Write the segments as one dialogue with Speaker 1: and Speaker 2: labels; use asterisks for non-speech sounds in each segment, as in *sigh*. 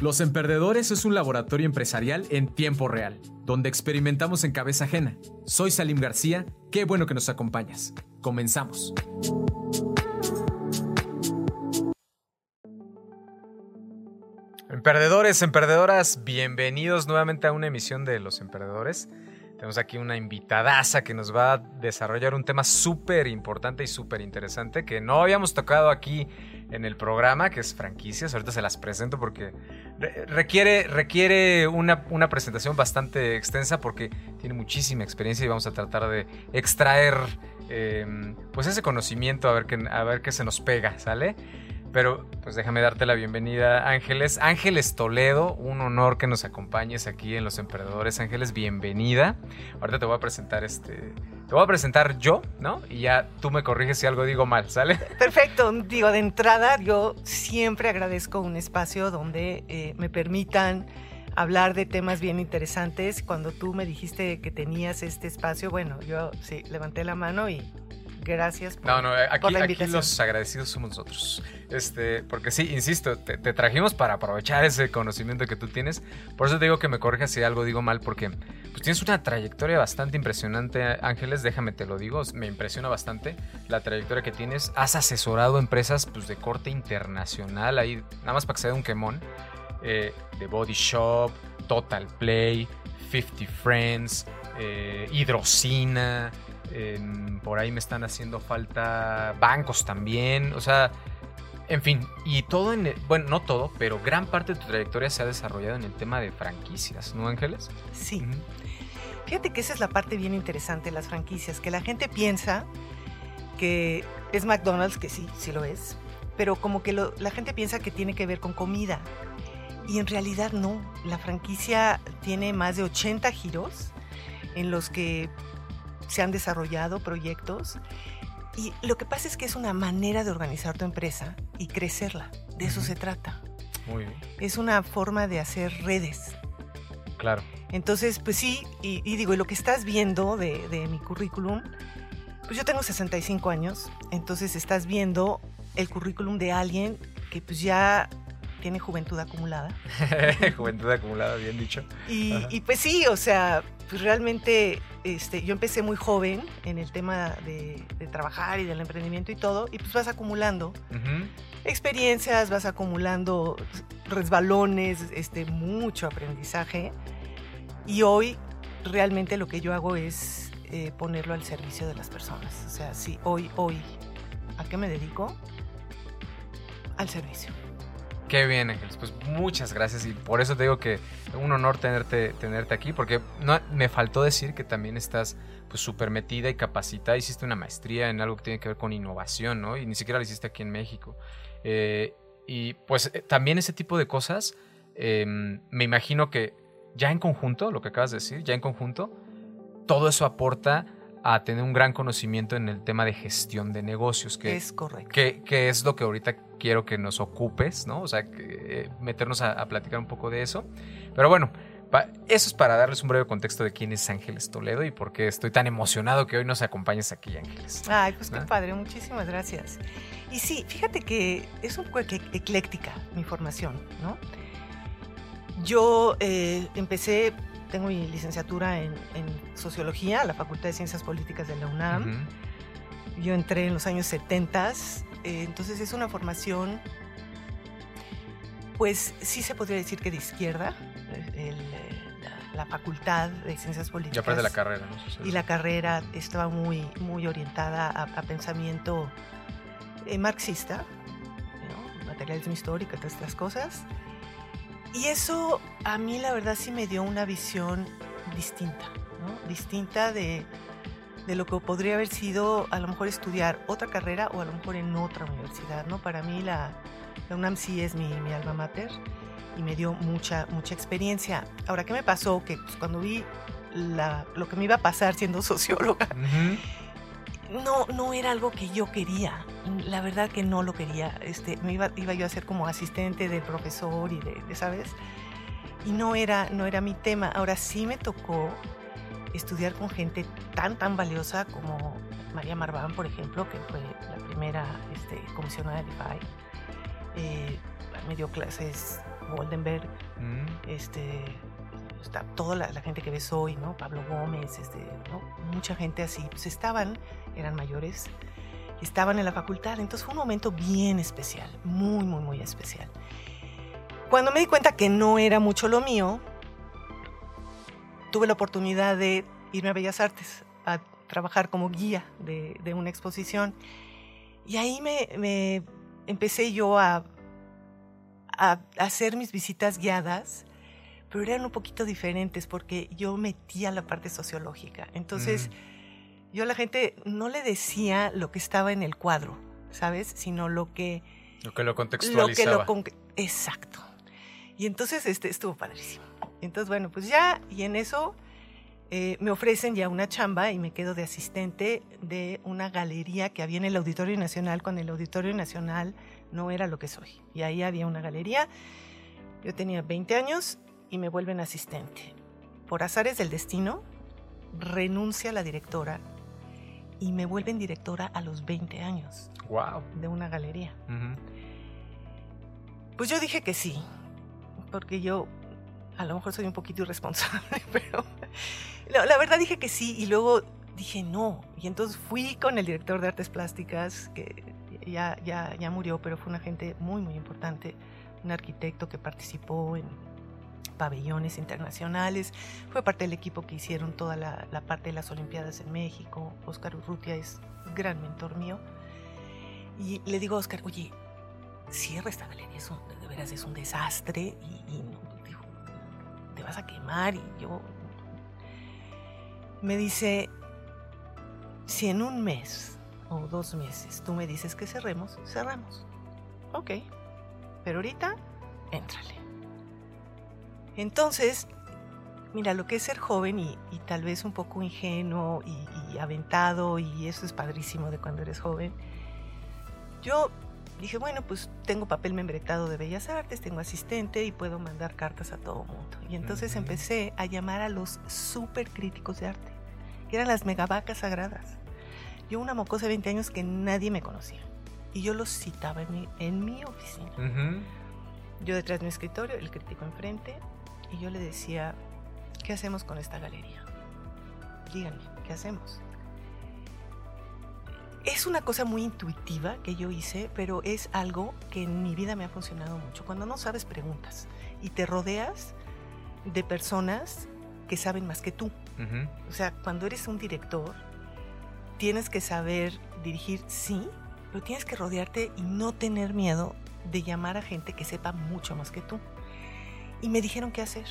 Speaker 1: Los Emperdedores es un laboratorio empresarial en tiempo real, donde experimentamos en cabeza ajena. Soy Salim García, qué bueno que nos acompañas. Comenzamos.
Speaker 2: Emperdedores, emperdedoras, bienvenidos nuevamente a una emisión de Los Emperdedores. Tenemos aquí una invitadaza que nos va a desarrollar un tema súper importante y súper interesante que no habíamos tocado aquí en el programa, que es franquicias. Ahorita se las presento porque requiere, requiere una, una presentación bastante extensa porque tiene muchísima experiencia y vamos a tratar de extraer em, pues ese conocimiento a ver, qué, a ver qué se nos pega, ¿sale? Pero pues déjame darte la bienvenida, Ángeles. Ángeles Toledo, un honor que nos acompañes aquí en Los Emprendedores. Ángeles, bienvenida. Ahorita te voy a presentar este. Te voy a presentar yo, ¿no? Y ya tú me corriges si algo digo mal, ¿sale? *laughs*
Speaker 3: Perfecto. Digo, de entrada, yo siempre agradezco un espacio donde eh, me permitan hablar de temas bien interesantes. Cuando tú me dijiste que tenías este espacio, bueno, yo sí, levanté la mano y gracias
Speaker 2: por, no, no, aquí, la invitación. Aquí los agradecidos somos nosotros. Este, porque sí, insisto, te, trajimos para aprovechar ese conocimiento que tú tienes. Por eso te digo que me corrijas si algo digo mal, porque pues, tienes una trayectoria bastante impresionante, Ángeles. Déjame te lo digo, me impresiona bastante la trayectoria que tienes. Has asesorado empresas pues, de corte internacional, ahí, nada más para que se dé un quemón. Eh, de Body Shop, Total Play, 50 Friends, eh, Hidrocina por ahí me están haciendo falta bancos también. O sea, en fin, y todo en, bueno, no todo, pero gran parte de tu trayectoria se ha desarrollado en el tema de franquicias, ¿no, Ángeles?
Speaker 3: Sí. Fíjate que esa es la parte bien interesante de las franquicias, que la gente piensa que es McDonald's, que sí, sí lo es, pero como que la gente piensa que tiene que ver con comida. Y en realidad no, la franquicia tiene más de 80 giros en los que se han desarrollado proyectos. Y lo que pasa es que es una manera de organizar tu empresa y crecerla. De eso se trata.
Speaker 2: Muy bien.
Speaker 3: Es una forma de hacer redes.
Speaker 2: Claro.
Speaker 3: Entonces, pues sí, y, digo, y lo que estás viendo de, de, mi currículum, pues yo tengo 65 años, entonces estás viendo el currículum de alguien que pues ya tiene juventud acumulada. *laughs*
Speaker 2: juventud acumulada, bien dicho.
Speaker 3: Y, y, pues sí, o sea, pues realmente este, yo empecé muy joven en el tema de, trabajar y del emprendimiento y todo, y pues vas acumulando experiencias, vas acumulando resbalones, este, mucho aprendizaje. Y hoy realmente lo que yo hago es eh, ponerlo al servicio de las personas. O sea, sí, hoy, hoy, ¿a qué me dedico? Al servicio.
Speaker 2: Qué bien, Ángeles. Pues muchas gracias y por eso te digo que un honor tenerte, tenerte aquí, porque me faltó decir que también estás pues súper metida y capacitada. Hiciste una maestría en algo que tiene que ver con innovación, ¿no? Y ni siquiera la hiciste aquí en México. Eh, y pues eh, también ese tipo de cosas, em, me imagino que ya en conjunto, lo que acabas de decir, ya en conjunto, todo eso aporta a tener un gran conocimiento en el tema de gestión de negocios. Que,
Speaker 3: es correcto.
Speaker 2: Que, que es lo que ahorita quiero que nos ocupes, ¿no? O sea, eh, meternos a, platicar un poco de eso. Pero bueno, eso es para darles un breve contexto de quién es Ángeles Toledo y por qué estoy tan emocionado que hoy nos acompañes aquí, Ángeles.
Speaker 3: Ay, pues qué padre, muchísimas gracias. Y sí, fíjate que es un poco ecléctica mi formación, ¿no? Yo eh, empecé tengo mi licenciatura en, Sociología, la Facultad de Ciencias Políticas de la UNAM. Yo entré en los años 70, eh, entonces es una formación, pues sí se podría decir que de izquierda, la, Facultad de Ciencias Políticas.
Speaker 2: Ya de la carrera,
Speaker 3: ¿no? Y la carrera estaba muy, muy orientada a, pensamiento eh, marxista, ¿no? materialismo histórico, todas estas cosas. Y eso a mí la verdad sí me dio una visión distinta, ¿no? Distinta de, lo que podría haber sido a lo mejor estudiar otra carrera o a lo mejor en otra universidad, ¿no? Para mí la, UNAM sí es mi, alma mater y me dio mucha, mucha experiencia. Ahora, ¿qué me pasó? Que pues, cuando vi lo que me iba a pasar siendo *laughs* socióloga, no, no era algo que yo quería. La verdad que no lo quería. Este, me iba, iba yo a ser como asistente del profesor y de, ¿sabes? Y no era, no era mi tema. Ahora sí me tocó estudiar con gente tan, tan valiosa como María Marván, por ejemplo, que fue la primera este, comisionada de DeFi. Eh, me dio clases Goldenberg,
Speaker 2: Mm.
Speaker 3: este, está toda la, la gente que ves hoy, ¿no? Pablo Gómez, este, ¿no? mucha gente así, pues estaban, eran mayores, estaban en la facultad, entonces fue un momento bien especial, muy, muy, muy especial. Cuando me di cuenta que no era mucho lo mío, tuve la oportunidad de irme a Bellas Artes a trabajar como guía de, de una exposición y ahí me, me empecé yo a, a hacer mis visitas guiadas pero eran un poquito diferentes porque yo metía la parte sociológica. Entonces, yo a la gente no le decía lo que estaba en el cuadro, ¿sabes? Sino lo que...
Speaker 2: Lo que lo
Speaker 3: Lo que
Speaker 2: contextualizaba.
Speaker 3: lo Exacto. Y entonces este, estuvo padrísimo. Entonces, bueno, pues ya, y en eso eh, me ofrecen ya una chamba y me quedo de asistente de una galería que había en el Auditorio Nacional, cuando el Auditorio Nacional no era lo que soy. Y ahí había una galería. Yo tenía 20 años y me vuelven asistente. Por azares del destino, renuncia la directora y me vuelven directora a los 20 años
Speaker 2: Wow.
Speaker 3: de una galería.
Speaker 2: Ujú.
Speaker 3: Pues yo dije que sí, porque yo a lo mejor soy un poquito irresponsable, *laughs* pero no, la verdad dije que sí y luego dije no. Y entonces fui con el director de artes plásticas, que ya, ya, ya murió, pero fue una gente muy, muy importante, un arquitecto que participó en pabellones internacionales, fue parte del equipo que hicieron toda la, parte de las Olimpiadas en México. Oscar Urrutia es gran mentor mío. Y le digo a Oscar, oye, cierra esta galería, es un- de veras es un desastre y, y no, te vas a quemar y yo... Me dice, si en un mes o dos meses tú me dices que cerremos, cerramos. Ok, pero ahorita, éntrale. Entonces, mira, lo que es ser joven y, y tal vez un poco ingenuo y, y aventado, y eso es padrísimo de cuando eres joven, yo dije, bueno, pues tengo papel membretado de Bellas Artes, tengo asistente y puedo mandar cartas a todo mundo. Y entonces
Speaker 2: Ujú.
Speaker 3: empecé a llamar a los super críticos de arte, que eran las megavacas sagradas. Yo una mocosa de 20 años que nadie me conocía. Y yo los citaba en mi, en mi oficina.
Speaker 2: Ujú.
Speaker 3: Yo detrás de mi escritorio, el crítico enfrente, y yo le decía, ¿qué hacemos con esta galería? Díganme, ¿qué hacemos? Es una cosa muy intuitiva que yo hice, pero es algo que en mi vida me ha funcionado mucho. Cuando no sabes, preguntas y te rodeas de personas que saben más que tú.
Speaker 2: Ujú.
Speaker 3: O sea, cuando eres un director, tienes que saber dirigir, sí, pero tienes que rodearte y no tener miedo de llamar a gente que sepa mucho más que tú. Y me dijeron qué hacer.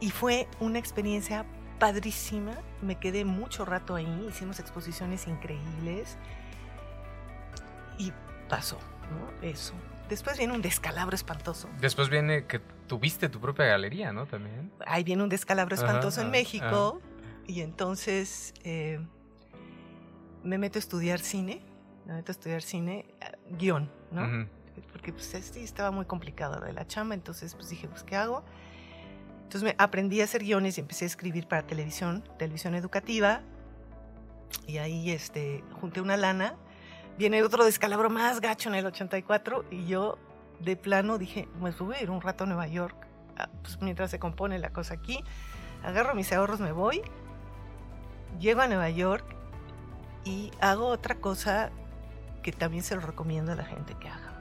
Speaker 3: Y fue una experiencia padrísima. Me quedé mucho rato ahí, hicimos exposiciones increíbles. Y pasó, ¿no? Eso. Después viene un descalabro espantoso.
Speaker 2: Después viene que tuviste tu propia galería, ¿no? También.
Speaker 3: ahí viene un descalabro
Speaker 2: Ajá,
Speaker 3: espantoso en
Speaker 2: ajá,
Speaker 3: México y entonces eh, me meto a estudiar cine, me meto a estudiar cine, eh, guion, ¿no?
Speaker 2: Ujú.
Speaker 3: Porque pues sí estaba muy complicado lo de la chamba, entonces pues dije, pues ¿qué hago? Entonces me aprendí a hacer guiones y empecé a escribir para televisión, televisión educativa y ahí este, junté una lana. Viene otro descalabro más gacho en el 84 y yo de plano dije, pues voy a ir un rato a Nueva York, ah, pues mientras se compone la cosa aquí, agarro mis ahorros, me voy, llego a Nueva York y hago otra cosa que también se lo recomiendo a la gente que haga.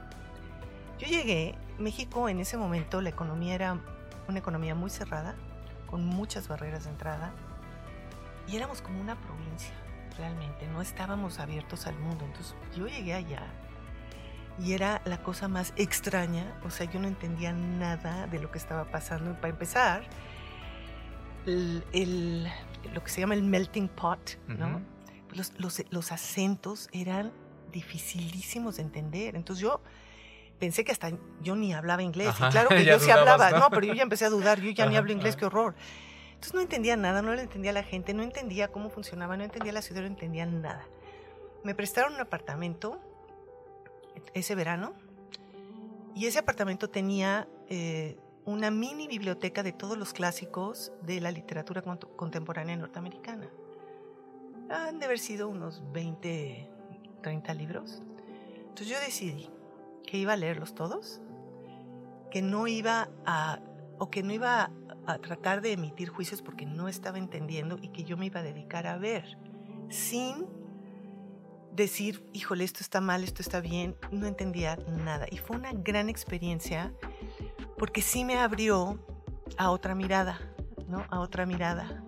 Speaker 3: Yo llegué, México en ese momento la economía era una economía muy cerrada, con muchas barreras de entrada, y éramos como una provincia, realmente, no estábamos abiertos al mundo. Entonces yo llegué allá y era la cosa más extraña, o sea, yo no entendía nada de lo que estaba pasando. Y para empezar, el, el- lo que se llama el melting pot, ¿no? Los, los- los acentos eran dificilísimos de entender. Entonces yo pensé que hasta yo ni hablaba inglés.
Speaker 2: Ajá,
Speaker 3: y claro *laughs* que yo sí hablaba.
Speaker 2: ¿no?
Speaker 3: ¿no? pero yo ya empecé a dudar. Yo ya ni
Speaker 2: Ajá,
Speaker 3: hablo inglés,
Speaker 2: ajá.
Speaker 3: qué horror. Entonces no entendía nada, no le entendía a la gente, no entendía cómo funcionaba, no entendía la ciudad, no entendía nada. Me prestaron un apartamento ese verano y ese apartamento tenía eh, una mini biblioteca de todos los clásicos de la literatura cont- contemporánea norteamericana. Han de haber sido unos 20, 30 libros. Entonces yo decidí que iba a leerlos todos que no iba a, o que no iba a tratar de emitir juicios porque no estaba entendiendo y que yo me iba a dedicar a ver, sin decir, híjole, esto está mal, esto está bien, no entendía nada. Y fue una gran experiencia porque sí me abrió a otra mirada, ¿no? A otra mirada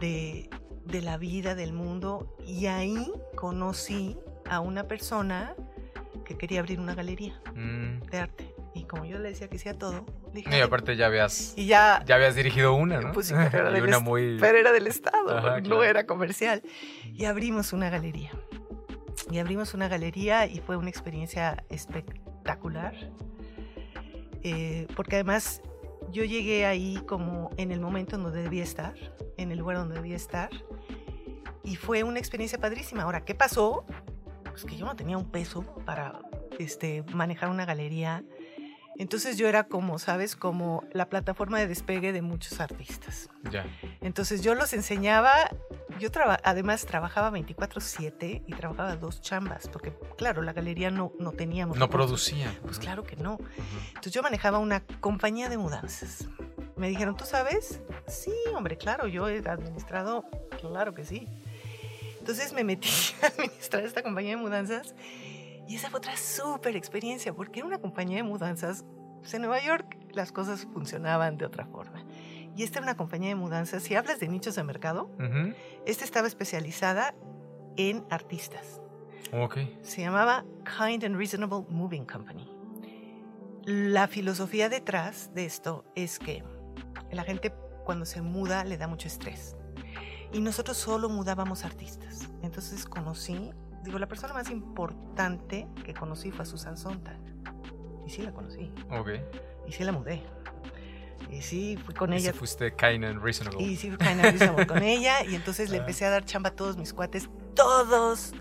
Speaker 3: de, de la vida, del mundo. Y ahí conocí a una persona que quería abrir una galería
Speaker 2: Mm.
Speaker 3: de arte. Y como yo le decía que hacía todo, dije,
Speaker 2: Y aparte ya habías,
Speaker 3: y ya,
Speaker 2: ya habías dirigido una, ¿no?
Speaker 3: Pues sí, *laughs* pero era
Speaker 2: y
Speaker 3: del
Speaker 2: una muy...
Speaker 3: pero era del Estado,
Speaker 2: Ajá,
Speaker 3: no
Speaker 2: claro.
Speaker 3: era comercial. Y abrimos una galería. Y abrimos una galería y fue una experiencia espectacular. Eh, porque además yo llegué ahí como en el momento en donde debía estar, en el lugar donde debía estar. Y fue una experiencia padrísima. Ahora, ¿qué pasó? Pues que yo no tenía un peso para este, manejar una galería. Entonces yo era como, ¿sabes? Como la plataforma de despegue de muchos artistas.
Speaker 2: Ya.
Speaker 3: Entonces yo los enseñaba, yo traba- además trabajaba 24/7 y trabajaba dos chambas, porque claro, la galería no, no teníamos.
Speaker 2: No producía.
Speaker 3: Pues claro que no.
Speaker 2: Ujú.
Speaker 3: Entonces yo manejaba una compañía de mudanzas. Me dijeron, ¿tú sabes? Sí, hombre, claro, yo he administrado, claro que sí. Entonces me metí *laughs* a administrar esta compañía de mudanzas y esa fue otra súper experiencia, porque era una compañía de mudanzas. Pues en Nueva York las cosas funcionaban de otra forma. Y esta era una compañía de mudanzas. Si hablas de nichos de mercado,
Speaker 2: Ujú.
Speaker 3: esta estaba especializada en artistas.
Speaker 2: Ok.
Speaker 3: Se llamaba Kind and Reasonable Moving Company. La filosofía detrás de esto es que la gente cuando se muda le da mucho estrés. Y nosotros solo mudábamos artistas. Entonces conocí, digo, la persona más importante que conocí fue a Susan Sontag. Y sí la conocí.
Speaker 2: Ok.
Speaker 3: Y sí la mudé. Y sí fui con
Speaker 2: Y
Speaker 3: ella.
Speaker 2: si fuiste kind and reasonable.
Speaker 3: Y sí, fui kind reasonable con ella. Y entonces le
Speaker 2: Ah.
Speaker 3: empecé a dar chamba a todos mis cuates, todos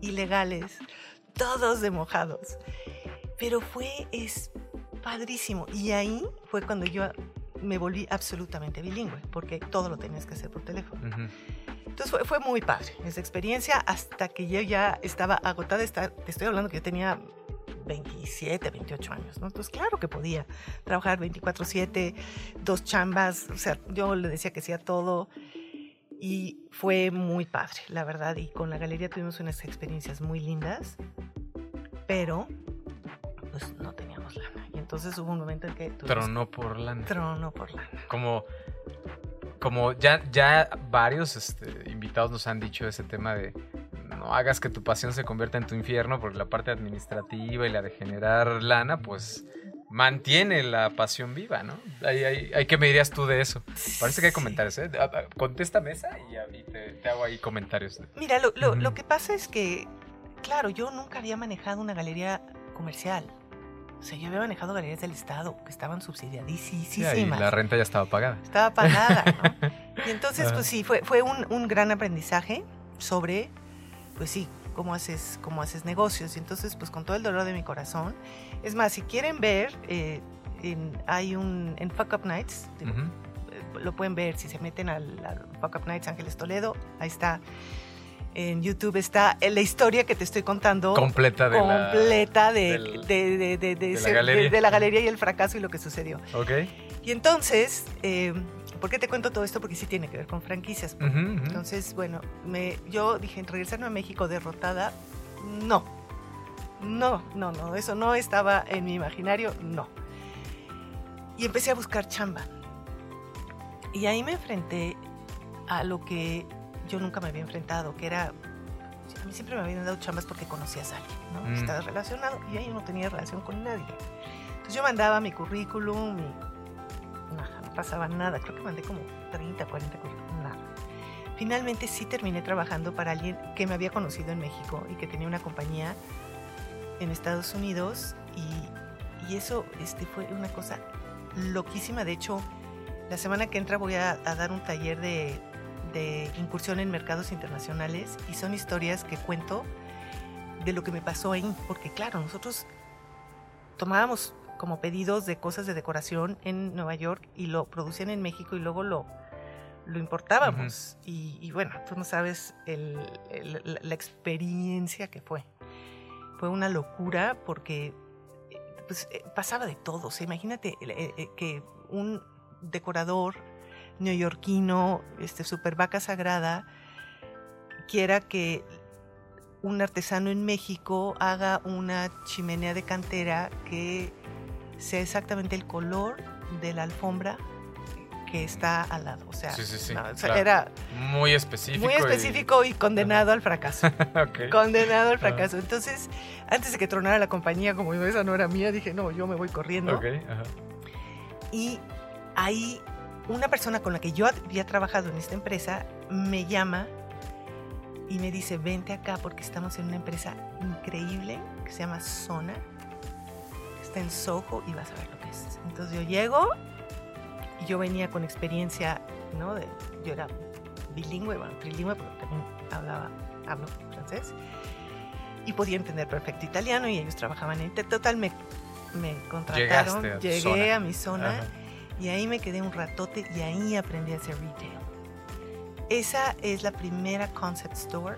Speaker 3: ilegales, todos de mojados. Pero fue, es padrísimo. Y ahí fue cuando yo me volví absolutamente bilingüe, porque todo lo tenías que hacer por teléfono.
Speaker 2: Ujú.
Speaker 3: Entonces fue, fue muy padre esa experiencia hasta que yo ya estaba agotada estar, te estoy hablando que yo tenía 27, 28 años, ¿no? Entonces claro que podía trabajar 24/7, dos chambas, o sea, yo le decía que hacía todo y fue muy padre, la verdad, y con la galería tuvimos unas experiencias muy lindas, pero pues no lana. Y entonces hubo un momento en que
Speaker 2: Tronó por lana.
Speaker 3: trono por lana.
Speaker 2: como como ya ya varios este, invitados nos han dicho ese tema de no hagas que tu pasión se convierta en tu infierno porque la parte administrativa y la de generar lana pues mantiene la pasión viva, ¿no? Ahí, ahí- ahí, ¿Qué me dirías tú de eso? Parece que hay comentarios, ¿eh? Ah, ah, Contéstame esa y, a- y te, te hago ahí comentarios.
Speaker 3: Mira, lo, lo- lo que pasa es que, claro, yo nunca había manejado una galería comercial. O sea, yo había manejado galerías del Estado que estaban
Speaker 2: Sí,
Speaker 3: subsidiadísimas.
Speaker 2: ahí la renta ya estaba pagada.
Speaker 3: Estaba pagada, ¿no? *laughs* Y entonces, pues sí, fue, fue un, un gran aprendizaje sobre, pues sí, cómo haces, cómo haces negocios. Y entonces, pues con todo el dolor de mi corazón. Es más, si quieren ver, eh, en- hay un, en Fuck Up Nights, digo, eh, lo pueden ver si se meten al, al Fuck Up Nights Ángeles Toledo, ahí está. En YouTube está eh, la historia que te estoy contando.
Speaker 2: Completa de la...
Speaker 3: completa de,
Speaker 2: del-
Speaker 3: de, de- de- de
Speaker 2: la galería.
Speaker 3: de la galería y el fracaso y lo que sucedió.
Speaker 2: Ok.
Speaker 3: Y entonces, eh, ¿por qué te cuento todo esto? Porque sí tiene que ver con franquicias.
Speaker 2: Ujú.
Speaker 3: Entonces, bueno, me, yo dije, regresarme a México derrotada, no. No, no, no, eso no estaba en mi imaginario, no. Y empecé a buscar chamba. Y ahí me enfrenté a lo que yo nunca me había enfrentado, que era, a mí siempre me habían dado chambas porque conocías a alguien, ¿no?
Speaker 2: Mm.
Speaker 3: Estabas relacionado y ahí yo no tenía relación con nadie. Entonces yo mandaba mi currículum y nada, no pasaba nada. Creo que mandé como 30, 40 currículum, nada. Finalmente sí terminé trabajando para alguien que me había conocido en México y que tenía una compañía en Estados Unidos y, y eso este, fue una cosa loquísima. De hecho, la semana que entra voy a, a dar un taller de, de incursión en mercados internacionales y son historias que cuento de lo que me pasó ahí, porque claro, nosotros tomábamos como pedidos de cosas de decoración en Nueva York y lo producían en México y luego lo, lo importábamos. y, y bueno, tú no sabes el- el- la- la experiencia que fue. Fue una locura porque eh, pues eh, pasaba de todo. O sea, imagínate eh, que un decorador neoyorquino, este, super vaca sagrada, quiera que un artesano en México haga una chimenea de cantera que sea exactamente el color de la alfombra que está al lado. O sea,
Speaker 2: Sí, sí, sí,
Speaker 3: no, o sea,
Speaker 2: claro.
Speaker 3: era
Speaker 2: Muy específico.
Speaker 3: muy específico y, condenado al fracaso. *laughs* Condenado al
Speaker 2: Ajá.
Speaker 3: fracaso. Entonces, antes de que tronara la compañía, como esa no era mía, dije, no, yo me voy corriendo.
Speaker 2: Ajá.
Speaker 3: Y ahí una persona con la que yo había trabajado en esta empresa me llama y me dice, vente acá porque estamos en una empresa increíble que se llama Zona. Está en Soho y vas a ver lo que es. Entonces yo llego y yo venía con experiencia, ¿no? De, yo era bilingüe, bueno, trilingüe, pero también hablaba, hablo francés. Y podía entender perfecto italiano y ellos trabajaban en... Total, me, me contrataron,
Speaker 2: Llegaste a
Speaker 3: llegué
Speaker 2: zona.
Speaker 3: a mi zona.
Speaker 2: Ajá.
Speaker 3: Y ahí me quedé un ratote y ahí aprendí a hacer retail. Esa es la primera concept store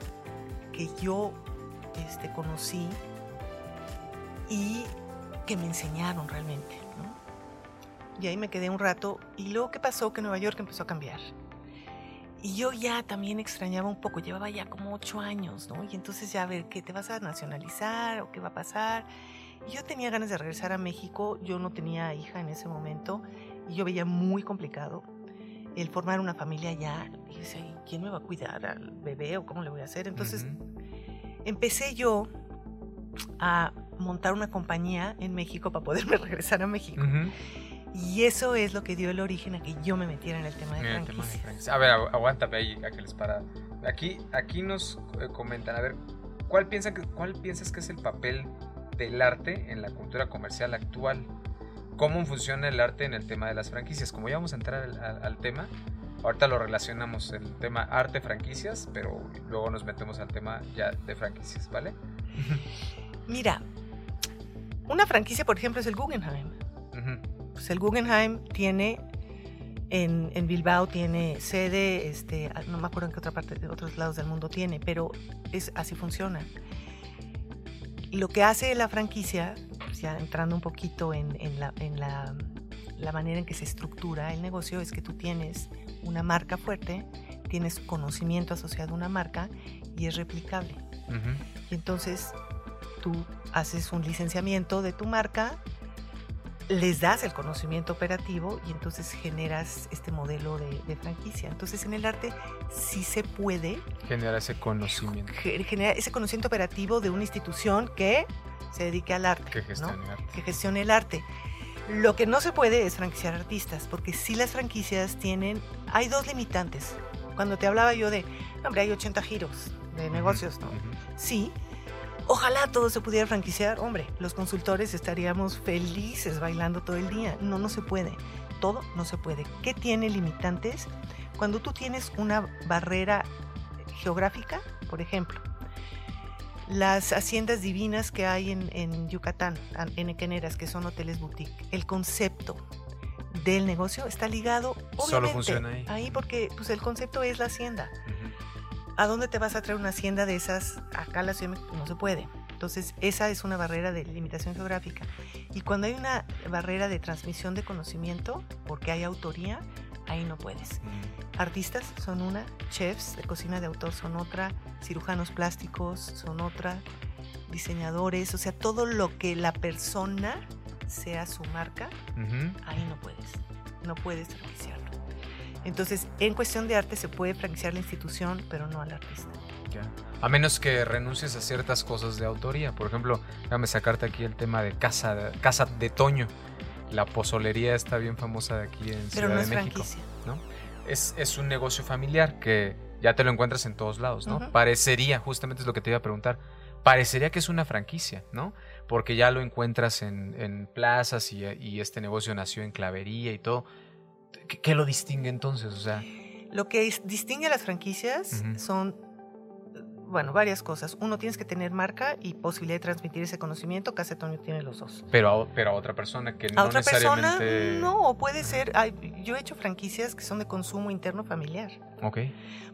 Speaker 3: que yo este, conocí y que me enseñaron realmente. ¿no? Y ahí me quedé un rato y luego qué pasó que Nueva York empezó a cambiar. Y yo ya también extrañaba un poco, llevaba ya como ocho años, ¿no? Y entonces ya a ver, ¿qué te vas a nacionalizar o qué va a pasar? Y yo tenía ganas de regresar a México, yo no tenía hija en ese momento y yo veía muy complicado el formar una familia allá. Y decía, "¿Y ¿quién me va a cuidar al bebé o cómo le voy a hacer? Entonces
Speaker 2: Ujú.
Speaker 3: empecé yo a montar una compañía en México para poderme *laughs* regresar a México.
Speaker 2: Ujú.
Speaker 3: Y eso es lo que dio el origen a que yo me metiera en el tema de
Speaker 2: el tema de
Speaker 3: franquicias.
Speaker 2: franquicia. A ver, agu- aguántame ahí, Ángeles, para... Aquí, aquí nos eh, comentan, a ver, ¿cuál, piensa que, ¿cuál piensas que es el papel del arte en la cultura comercial actual? ¿Cómo funciona el arte en el tema de las franquicias? Como ya vamos a entrar al, al- al tema, ahorita lo relacionamos el tema arte-franquicias, pero luego nos metemos al tema ya de franquicias, ¿vale? *laughs*
Speaker 3: Mira, una franquicia, por ejemplo, es el Guggenheim. Pues el Guggenheim tiene en, en Bilbao tiene sede, este, ah, no me acuerdo en qué otra parte de otros lados del mundo tiene, pero es así funciona. Lo que hace la franquicia, entrando un poquito en, en la, en la, la manera en que se estructura el negocio, es que tú tienes una marca fuerte, tienes conocimiento asociado a una marca y es replicable. Y entonces tú haces un licenciamiento de tu marca, les das el conocimiento operativo y entonces generas este modelo de, de franquicia. Entonces en el arte sí se puede
Speaker 2: Generar ese conocimiento
Speaker 3: ge- generar ese conocimiento operativo de una institución que se dedique al arte,
Speaker 2: que
Speaker 3: ¿no?
Speaker 2: gestiona el arte.
Speaker 3: que gestione el arte. Lo que no se puede es franquiciar artistas, porque si las franquicias tienen, hay dos limitantes. Cuando te hablaba yo de, "No, hombre, hay 80 giros de negocios, ¿no?
Speaker 2: Ujú.
Speaker 3: Sí. Ojalá todo se pudiera franquiciar. Hombre, los consultores estaríamos felices bailando todo el día. No, no se puede. Todo no se puede. ¿Qué tiene limitantes? Cuando tú tienes una barrera geográfica, por ejemplo, las haciendas divinas que hay en, en Yucatán, en Equeneras, que son hoteles boutique, el concepto del negocio está ligado,
Speaker 2: Solo
Speaker 3: obviamente,
Speaker 2: funciona ahí.
Speaker 3: porque pues, el concepto es la hacienda. ¿A dónde te vas a traer una hacienda de esas? Acá en la Ciudad de México no se puede. Entonces, esa es una barrera de limitación geográfica. Y cuando hay una barrera de transmisión de conocimiento, porque hay autoría, ahí no puedes.
Speaker 2: Mm.
Speaker 3: Artistas son una, chefs de cocina de autor son otra, cirujanos plásticos son otra, diseñadores, o sea, todo lo que la persona sea su marca, ahí no puedes, no puedes franquiciarlo. Entonces, en cuestión de arte se puede franquiciar la institución, pero no al artista.
Speaker 2: Ya. A menos que renuncies a ciertas cosas de autoría. Por ejemplo, déjame sacarte aquí el tema de Casa, casa de Toño. La pozolería está bien famosa de aquí en
Speaker 3: Pero
Speaker 2: Ciudad
Speaker 3: no
Speaker 2: de
Speaker 3: es
Speaker 2: México.
Speaker 3: franquicia.
Speaker 2: ¿no? Es, es un negocio familiar que ya te lo encuentras en todos lados, ¿no? Parecería, justamente es lo que te iba a preguntar, parecería que es una franquicia, ¿no? Porque ya lo encuentras en, en plazas y, y este negocio nació en clavería y todo. ¿Qué, qué lo distingue entonces? O sea,
Speaker 3: Lo que distingue a las franquicias son, bueno, varias cosas. Uno, tienes que tener marca y posibilidad de transmitir ese conocimiento. Toño tiene los dos.
Speaker 2: pero a, pero a otra persona que
Speaker 3: A
Speaker 2: no
Speaker 3: otra persona, no, o puede ser. yo he hecho franquicias que son de consumo interno familiar.
Speaker 2: Ok.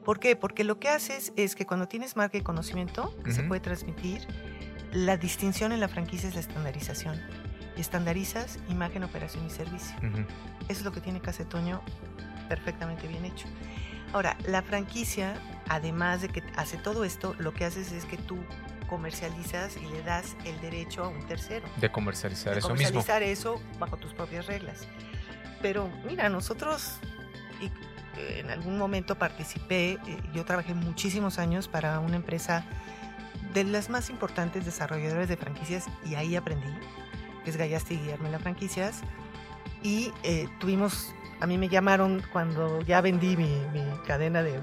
Speaker 3: ¿Por qué? Porque lo que haces es que cuando tienes marca y conocimiento que se puede transmitir, la distinción en la franquicia es la estandarización. y estandarizas imagen, operación y servicio. Eso es lo que tiene Casetoño perfectamente bien hecho. Ahora, la franquicia, además de que hace todo esto, lo que haces es que tú comercializas y le das el derecho a un tercero.
Speaker 2: De comercializar
Speaker 3: de
Speaker 2: eso
Speaker 3: comercializar eso bajo tus propias reglas. Pero mira, nosotros y, eh, en algún momento participé, eh, yo trabajé muchísimos años para una empresa de las más importantes desarrolladoras de franquicias y ahí aprendí, que es y Guillermo en las franquicias. Y eh, tuvimos a mí me llamaron cuando ya vendí mi, cadena de,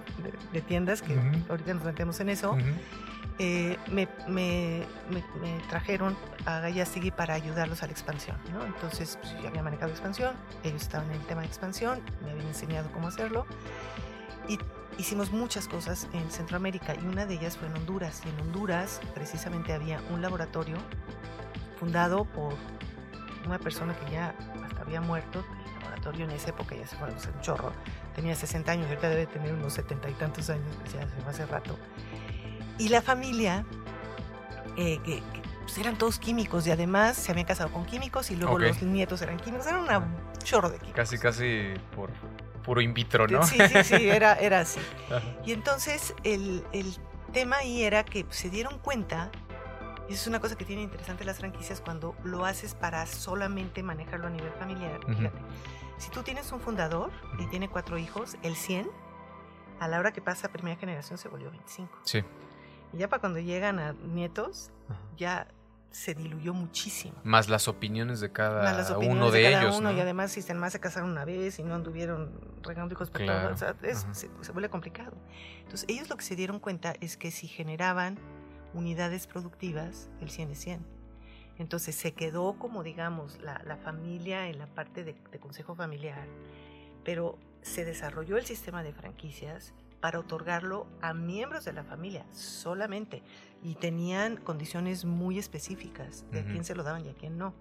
Speaker 3: tiendas, que ahorita nos metemos en eso. Eh, me, trajeron a Gallastegui para ayudarlos a la expansión. Entonces, pues, yo había manejado expansión, ellos estaban en el tema de expansión, me habían enseñado cómo hacerlo. Y hicimos muchas cosas en Centroamérica y una de ellas fue en Honduras. Y en Honduras, precisamente, había un laboratorio fundado por una persona que ya hasta había muerto, en esa época, ya se fue un chorro, tenía 60 años, ahorita debe tener unos 70 y tantos años, ya se fue hace rato. Y la familia, eh, que, pues, eran todos químicos y además se habían casado con químicos y luego los nietos eran químicos, era un chorro de químicos.
Speaker 2: Casi, casi por puro in vitro, ¿no?
Speaker 3: Sí, sí, sí, *laughs* era, era así. Y entonces el, el tema ahí era que se dieron cuenta y eso es una cosa que tiene interesante las franquicias cuando lo haces para solamente manejarlo a nivel familiar. Fíjate, si tú tienes un fundador y tiene cuatro hijos, el 100, a la hora que pasa a primera generación se volvió 25.
Speaker 2: Sí.
Speaker 3: Y ya para cuando llegan a nietos, ya se diluyó muchísimo.
Speaker 2: Más las opiniones de cada uno de, ellos.
Speaker 3: Y además, si más se casaron una vez y no anduvieron regando hijos por o sea, se, se, vuelve complicado. Entonces, ellos lo que se dieron cuenta es que si generaban unidades productivas, el 100 es 100. Entonces se quedó como, digamos, la, familia en la parte de, consejo familiar, pero se desarrolló el sistema de franquicias para otorgarlo a miembros de la familia solamente y tenían condiciones muy específicas de a quién se lo daban y a quién no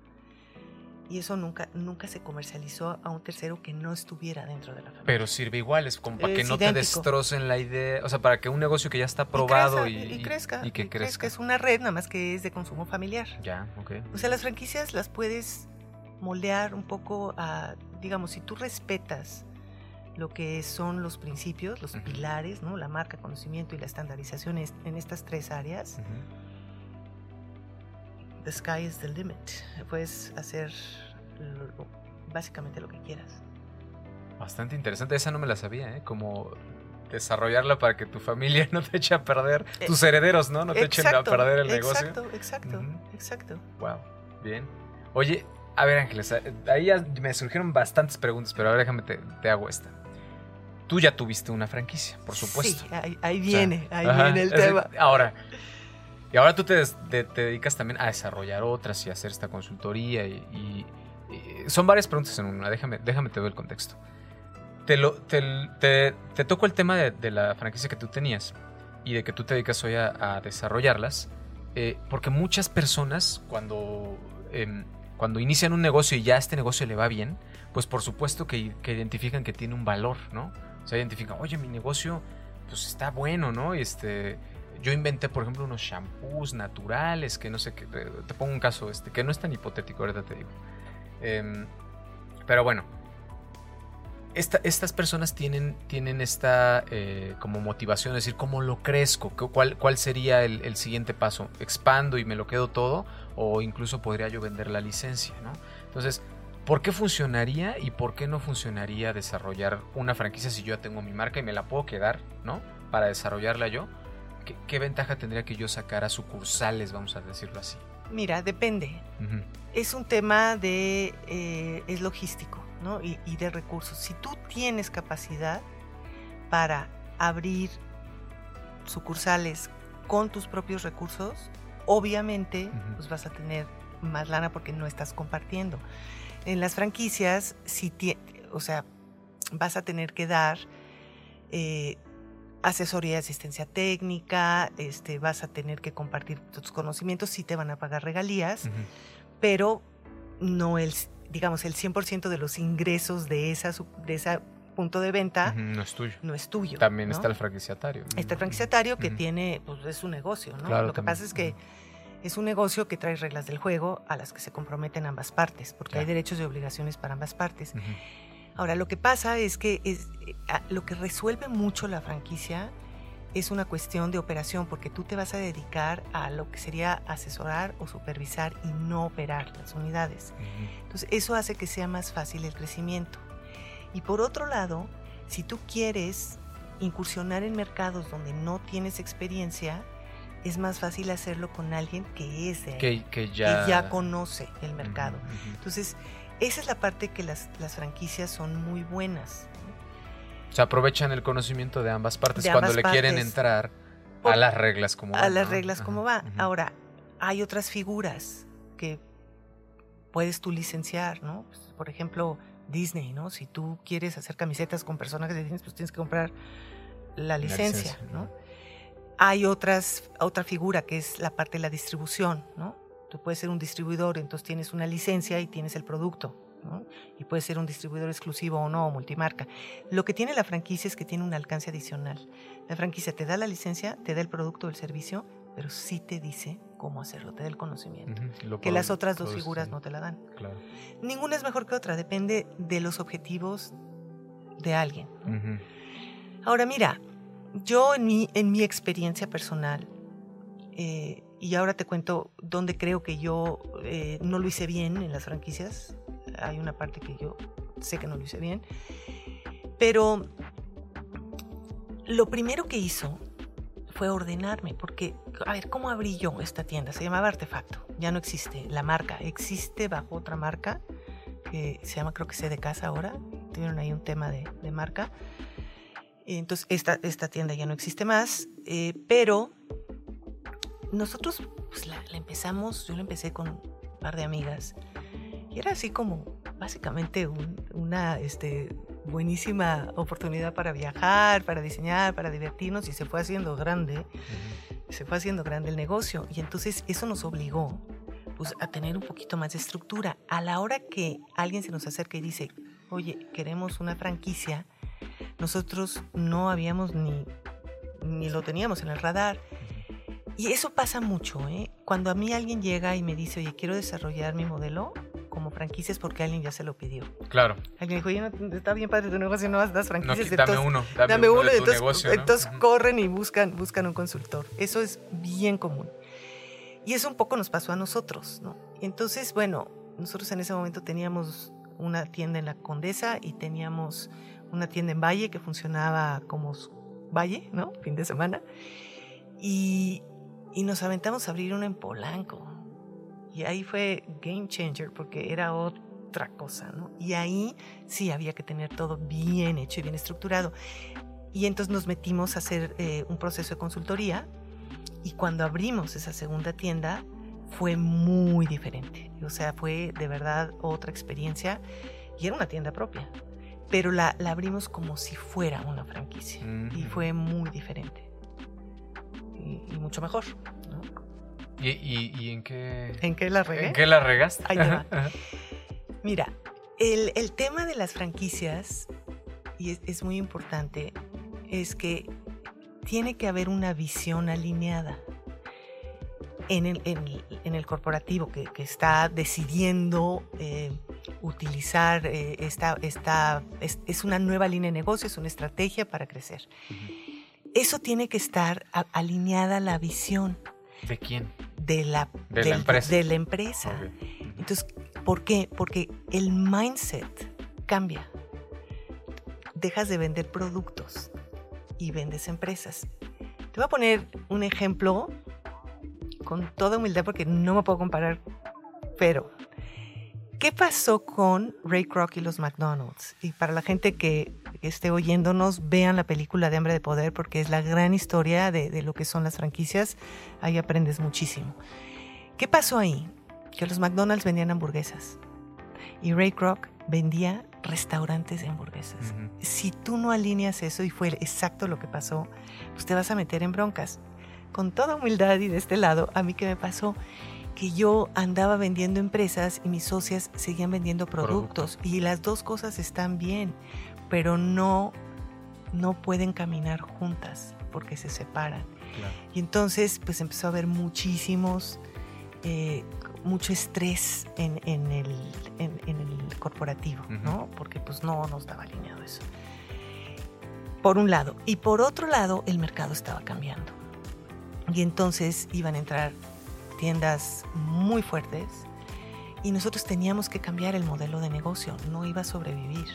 Speaker 3: y eso nunca, nunca se comercializó a un tercero que no estuviera dentro de la familia.
Speaker 2: Pero sirve igual, es como para que no te destrocen la idea, o sea, para que un negocio que ya está probado y,
Speaker 3: crezca, y, que crezca. Es una red nada más que es de consumo familiar.
Speaker 2: Ya, ok.
Speaker 3: O sea, las franquicias las puedes moldear un poco a, digamos, si tú respetas lo que son los principios, los pilares, ¿no? La marca, conocimiento y la estandarización en estas tres áreas the sky is the limit. Puedes hacer básicamente lo que quieras.
Speaker 2: Bastante interesante, esa no me la sabía, ¿eh? Como desarrollarla para que tu familia *laughs* no te eche a perder, eh, tus herederos, ¿no? No te echen a perder el negocio.
Speaker 3: Exacto, exacto, exacto.
Speaker 2: Wow, bien. Oye, a ver Ángeles, eh, ahí me surgieron bastantes preguntas, pero ahora déjame te, hago esta. Tú ya tuviste una franquicia, por supuesto.
Speaker 3: Sí, ahí, viene, ahí viene el tema.
Speaker 2: ahora, y ahora tú te, dedicas también a desarrollar otras y a hacer esta consultoría. Y, son varias preguntas en una. Déjame, déjame te doy el contexto. Te, lo, te, toco el tema de, la franquicia que tú tenías y de que tú te dedicas hoy a, desarrollarlas. Eh, porque muchas personas, cuando, em, cuando inician un negocio y ya este negocio le va bien, pues por supuesto que, que identifican que tiene un valor, ¿no? O sea, identifican, oye, mi negocio pues está bueno, ¿no? Y este yo inventé, por ejemplo, unos shampoos naturales, que no sé qué, te pongo un caso este, que no es tan hipotético, ahorita te digo. Em, pero bueno, estas personas tienen, tienen esta eh, como motivación de decir, ¿cómo lo crezco? ¿Cuál, cuál sería el, siguiente paso? ¿Expando y me lo quedo todo? ¿O incluso podría yo vender la licencia? ¿no? Entonces, ¿por qué funcionaría y por qué no funcionaría desarrollar una franquicia si yo ya tengo mi marca y me la puedo quedar, ¿no? Para desarrollarla yo ¿qué, ventaja tendría que yo sacar a sucursales, vamos a decirlo así?
Speaker 3: Mira, depende. Es un tema de, eh, es logístico, ¿no? Y, de recursos. Si tú tienes capacidad para abrir sucursales con tus propios recursos, obviamente pues vas a tener más lana porque no estás compartiendo. En las franquicias, si o sea, vas a tener que dar eh, asesoría y asistencia técnica, este, vas a tener que compartir tus conocimientos, sí te van a pagar regalías, pero no el, digamos, el 100% de los ingresos de esa, de esa punto de venta
Speaker 2: no es tuyo.
Speaker 3: No es tuyo.
Speaker 2: También está el franquiciatario.
Speaker 3: Está el franquiciatario que tiene, pues es un negocio, ¿no? Lo que pasa es que Es un negocio que trae reglas del juego a las que se comprometen ambas partes, porque hay derechos y obligaciones para ambas partes. Ahora, lo que pasa es que es, eh, lo que resuelve mucho la franquicia es una cuestión de operación, porque tú te vas a dedicar a lo que sería asesorar o supervisar y no operar las unidades. Entonces, eso hace que sea más fácil el crecimiento. Y por otro lado, si tú quieres incursionar en mercados donde no tienes experiencia, es más fácil hacerlo con alguien que es de
Speaker 2: ahí, que, ya...
Speaker 3: ya... conoce el mercado. Entonces, esa es la parte que las, las franquicias son muy buenas.
Speaker 2: Se aprovechan el conocimiento de ambas partes cuando le quieren entrar a las reglas como
Speaker 3: va. A las reglas como va. Ahora, hay otras figuras que puedes tú licenciar, ¿no? Pues, por ejemplo, Disney, ¿no? Si tú quieres hacer camisetas con personajes de Disney, pues tienes que comprar la licencia, ¿no? Hay otras, otra figura que es la parte de la distribución, ¿no? Tú puedes ser un distribuidor, entonces tienes una licencia y tienes el producto. Y puede ser un distribuidor exclusivo o no, multimarca. Lo que tiene la franquicia es que tiene un alcance adicional. La franquicia te da la licencia, te da el producto o el servicio, pero sí te dice cómo hacerlo, te da el conocimiento. que las otras dos figuras no te la dan. Ninguna es mejor que otra, depende de los objetivos de alguien. Ahora mira, yo en mi, en mi experiencia personal, eh, y ahora te cuento dónde creo que yo eh, no lo hice bien en las franquicias, hay una parte que yo sé que no lo hice bien. Pero lo primero que hizo fue ordenarme, porque, a ver, ¿cómo abrí yo esta tienda? Se llamaba Artefacto, ya no existe. La marca existe bajo otra marca, que se llama, creo que sé de casa ahora. Tuvieron ahí un tema de, marca. Entonces, esta, esta tienda ya no existe más, eh, pero nosotros pues, la, la, empezamos, yo la empecé con un par de amigas y era así como básicamente una este, buenísima oportunidad para viajar, para diseñar, para divertirnos y se fue haciendo grande, se fue haciendo grande el negocio y entonces eso nos obligó pues, a tener un poquito más de estructura. A la hora que alguien se nos acerca y dice, oye, queremos una franquicia, nosotros no habíamos ni, ni lo teníamos en el radar. Y eso pasa mucho, ¿eh? Cuando a mí alguien llega y me dice, oye, quiero desarrollar mi modelo, como franquicias porque alguien ya se lo pidió.
Speaker 2: Claro.
Speaker 3: Alguien dijo, oye, no, está bien padre tu negocio, no das franquicias.
Speaker 2: No, dame uno,
Speaker 3: dame, uno, entonces, entonces corren y buscan, buscan un consultor. Eso es bien común. Y eso un poco nos pasó a nosotros, ¿no? Entonces, bueno, nosotros en ese momento teníamos una tienda en la Condesa y teníamos una tienda en Valle que funcionaba como Valle, ¿no? Fin de semana. Y, y nos aventamos a abrir una en Polanco. Y ahí fue game changer porque era otra cosa, ¿no? Y ahí sí había que tener todo bien hecho y bien estructurado. Y entonces nos metimos a hacer eh, un proceso de consultoría y cuando abrimos esa segunda tienda fue muy diferente. O sea, fue de verdad otra experiencia y era una tienda propia. Pero la, la abrimos como si fuera una franquicia y fue muy diferente y, y mucho mejor. ¿no?
Speaker 2: ¿Y, en qué?
Speaker 3: ¿En qué la regué?
Speaker 2: ¿En qué la regaste?
Speaker 3: Mira, el, el, tema de las franquicias, y es, es, muy importante, es que tiene que haber una visión alineada en el, en, en el corporativo que, que, está decidiendo eh, utilizar eh, esta, esta es, es, una nueva línea de negocio, es una estrategia para crecer. Eso tiene que estar alineada a la visión.
Speaker 2: ¿De quién?
Speaker 3: de la,
Speaker 2: de la empresa.
Speaker 3: De la empresa. Entonces, ¿por qué? Porque el mindset cambia. Dejas de vender productos y vendes empresas. Te voy a poner un ejemplo con toda humildad porque no me puedo comparar, pero ¿qué pasó con Ray Kroc y los McDonald's? Y para la gente que esté oyéndonos, vean la película de Hambre de Poder porque es la gran historia de, lo que son las franquicias. Ahí aprendes muchísimo. ¿Qué pasó ahí? Que los McDonald's vendían hamburguesas y Ray Kroc vendía restaurantes de hamburguesas. Si tú no alineas eso y fue exacto lo que pasó, pues te vas a meter en broncas. Con toda humildad y de este lado, a mí que me pasó que yo andaba vendiendo empresas y mis socias seguían vendiendo productos y las dos cosas están bien pero no, no pueden caminar juntas porque se separan. Y entonces pues empezó a haber muchísimos eh, mucho estrés en, en, el, en, en el corporativo, ¿no? Porque pues no nos daba alineado eso. Por un lado. Y por otro lado, el mercado estaba cambiando. Y entonces iban a entrar tiendas muy fuertes y nosotros teníamos que cambiar el modelo de negocio, no iba a sobrevivir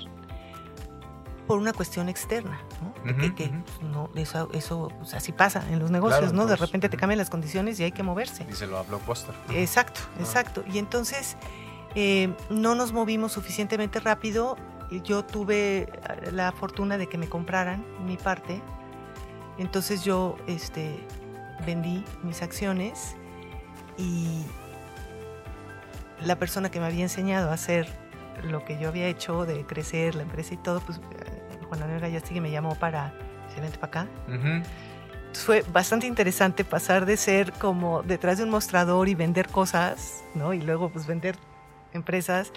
Speaker 3: por una cuestión externa, ¿no? que, que, no eso, eso pues, así pasa en los negocios,
Speaker 2: Claro,
Speaker 3: ¿no? De
Speaker 2: pues,
Speaker 3: repente te cambian las condiciones y hay que moverse.
Speaker 2: Díselo a Blockbuster.
Speaker 3: Exacto,
Speaker 2: Ah.
Speaker 3: exacto. Y entonces eh, no nos movimos suficientemente rápido. y Yo tuve eh, la fortuna de que me compraran mi parte. Entonces yo este, vendí mis acciones y la persona que me había enseñado a hacer lo que yo había hecho de crecer la empresa y todo, pues Juan Manuel Gallastegui me llamó para, "Sí, vente para acá. Fue bastante interesante pasar de ser como detrás de un mostrador y vender cosas, ¿no? Y luego pues vender empresas,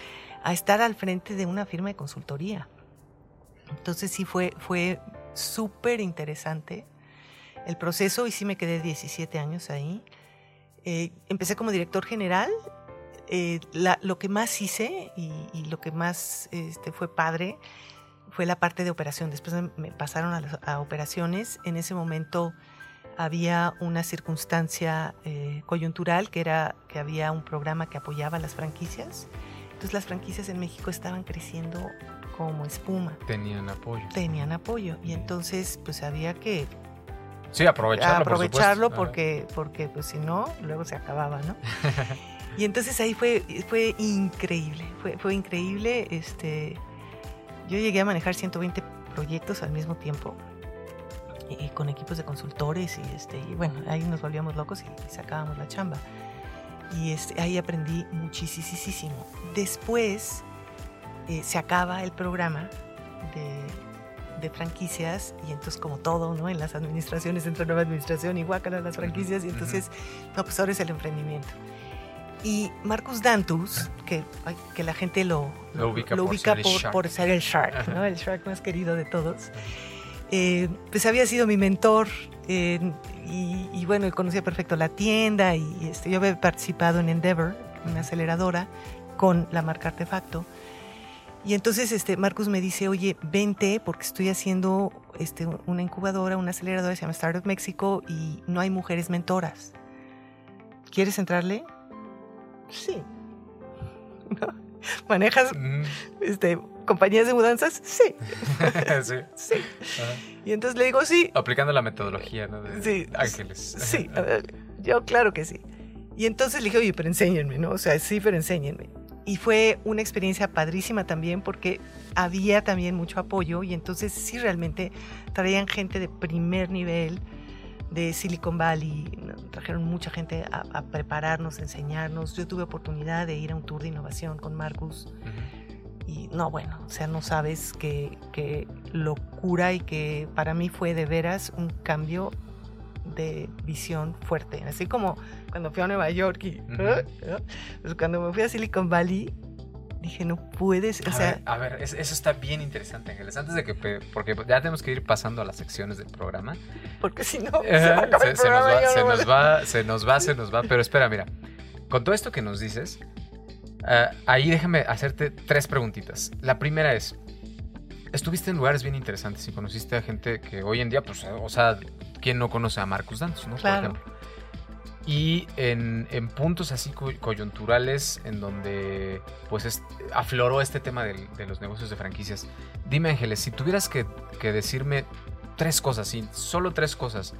Speaker 3: a estar al frente de una firma de consultoría. Entonces sí fue, fue súper interesante el proceso y sí me quedé 17 años ahí. Eh, empecé como director general. Eh, la- lo que más hice y, y lo que más este, fue padre fue la parte de operación. Después me- pasaron a, las- a operaciones. En ese momento había una circunstancia eh, coyuntural que era que había un programa que apoyaba a las franquicias. Entonces las franquicias en México estaban creciendo como espuma.
Speaker 2: Tenían apoyo.
Speaker 3: Tenían apoyo y entonces pues había que
Speaker 2: Sí, aprovecharlo.
Speaker 3: aprovecharlo porque, porque pues si no, luego se acababa, ¿no? *laughs* y entonces ahí fue, fue increíble, fue, fue increíble. Este, yo llegué a manejar 120 proyectos al mismo tiempo y, y con equipos de consultores y, este, y bueno, ahí nos volvíamos locos y, y sacábamos la chamba. Y este, ahí aprendí muchísimo. Después eh, se acaba el programa de, de franquicias y entonces como todo, ¿no? En las administraciones entra nueva administración y guácala las franquicias y entonces, no, pues ahora es el emprendimiento. Y Marcus Dantus, que, ay, que la gente lo,
Speaker 2: Lo ubica por ser el
Speaker 3: por,
Speaker 2: Shark.
Speaker 3: por ser el Shark,
Speaker 2: Ajá.
Speaker 3: ¿no? El Shark más querido de todos. Eh, pues había sido mi mentor eh, y, y bueno, conocía perfecto la tienda y este, yo había participado en Endeavor, una aceleradora, con la marca Artefacto. Y entonces este, Marcus me dice, oye, vente porque estoy haciendo este, una incubadora, una aceleradora, se llama Startup México y no hay mujeres mentoras. ¿Quieres entrarle? Sí. *laughs* ¿Manejas
Speaker 2: Mm,
Speaker 3: este, compañías de mudanzas? Sí. *laughs*
Speaker 2: sí. *laughs*
Speaker 3: Sí.
Speaker 2: Ajá.
Speaker 3: Y entonces le digo, sí,
Speaker 2: Aplicando la metodología ¿no? de
Speaker 3: Sí,
Speaker 2: Ángeles.
Speaker 3: Sí, yo claro que sí. Y entonces le dije, oye, pero enséñenme, ¿no? O sea, sí, pero enséñenme. Y fue una experiencia padrísima también porque había también mucho apoyo y entonces sí realmente traían gente de primer nivel de Silicon Valley, trajeron mucha gente a, prepararnos, a enseñarnos. Yo tuve oportunidad de ir a un tour de innovación con Marcus y no, bueno, o sea, no sabes qué locura y que para mí fue de veras un cambio de visión fuerte. Así como cuando fui a Nueva York y. Pues cuando me fui a Silicon Valley, dije, no puedes, o
Speaker 2: a
Speaker 3: sea,
Speaker 2: ver, a ver, es- eso está bien interesante, Ángeles. Antes de que, porque ya tenemos que ir pasando a las secciones del programa.
Speaker 3: porque si no, se
Speaker 2: nos se va, se nos va, se nos va. Pero espera, mira. Con todo esto que nos dices, ah, ahí déjame hacerte tres preguntitas. La primera es, estuviste en lugares bien interesantes y conociste a gente que hoy en día, pues, o sea, ¿quién no conoce a Marcus Dantus, no?
Speaker 3: Claro.
Speaker 2: Por ejemplo. Y en, en puntos así co- coyunturales en donde pues es- afloró este tema de los negocios de franquicias. Dime Ángeles, si tuvieras que, que decirme tres cosas, sí, solo tres cosas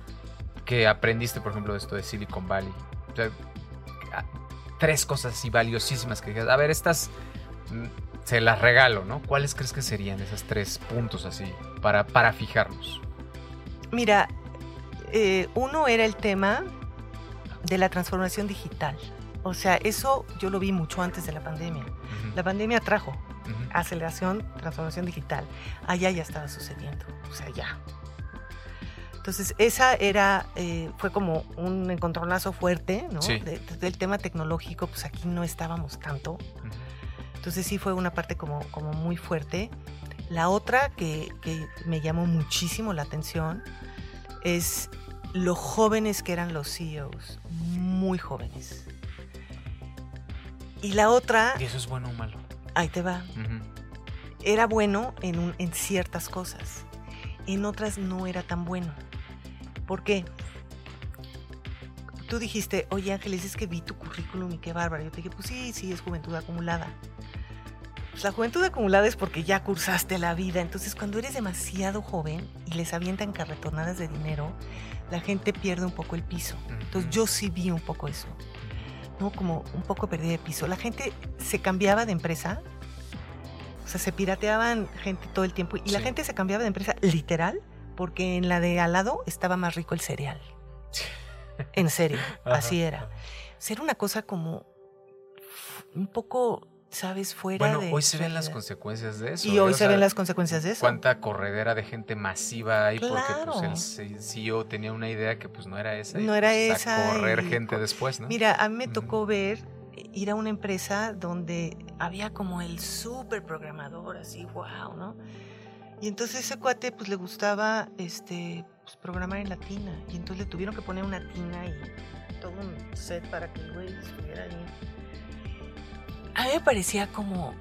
Speaker 2: que aprendiste, por ejemplo, de esto de Silicon Valley. O sea, tres cosas así valiosísimas que digas, a ver, estas mm, se las regalo, ¿no? ¿Cuáles crees que serían esos tres puntos así para, para fijarnos?
Speaker 3: Mira, eh, uno era el tema de la transformación digital. O sea, eso yo lo vi mucho antes de la pandemia. La pandemia trajo aceleración, transformación digital. Allá ya estaba sucediendo, o sea, ya. Entonces, esa era, eh, fue como un encontronazo fuerte, ¿no?
Speaker 2: Sí.
Speaker 3: De- del tema tecnológico, pues aquí no estábamos tanto. Entonces sí fue una parte como, como muy fuerte. La otra que, que me llamó muchísimo la atención es lo jóvenes que eran los CEOs, muy jóvenes. Y la otra,
Speaker 2: ¿Y eso es bueno o malo?
Speaker 3: ahí te va, era bueno en, un- en ciertas cosas, en otras no era tan bueno. ¿Por qué? Tú dijiste, oye Ángeles, es que vi tu currículum y qué bárbaro. Yo te dije, pues sí, sí, es juventud acumulada. Pues la juventud acumulada es porque ya cursaste la vida. Entonces, cuando eres demasiado joven y les avientan carretonadas de dinero, la gente pierde un poco el piso. Entonces, yo sí vi un poco eso. ¿no? Como un poco perdida de piso. La gente se cambiaba de empresa, o sea, se pirateaban gente todo el tiempo y la gente se cambiaba de empresa literal porque en la de al lado estaba más rico el cereal. En serio, *laughs* así era. Ser una cosa como un poco, ¿sabes? Fuera
Speaker 2: Bueno,
Speaker 3: de.
Speaker 2: hoy se ven las consecuencias de eso.
Speaker 3: Y
Speaker 2: ¿eh?
Speaker 3: hoy
Speaker 2: O
Speaker 3: se ven las consecuencias de eso.
Speaker 2: Cuánta corredera de gente masiva hay porque
Speaker 3: Claro.
Speaker 2: pues, el CEO tenía una idea que pues no era esa. y,
Speaker 3: No era
Speaker 2: pues,
Speaker 3: esa
Speaker 2: A correr
Speaker 3: y
Speaker 2: gente después, ¿no?
Speaker 3: Mira, a mí me tocó ver eh, ir a una empresa donde había como el súper programador, así, wow, ¿no? Y entonces ese cuate pues le gustaba este pues, programar en latina. Y entonces le tuvieron que poner una tina y todo un set para que el güey estuviera ahí. A mí me parecía como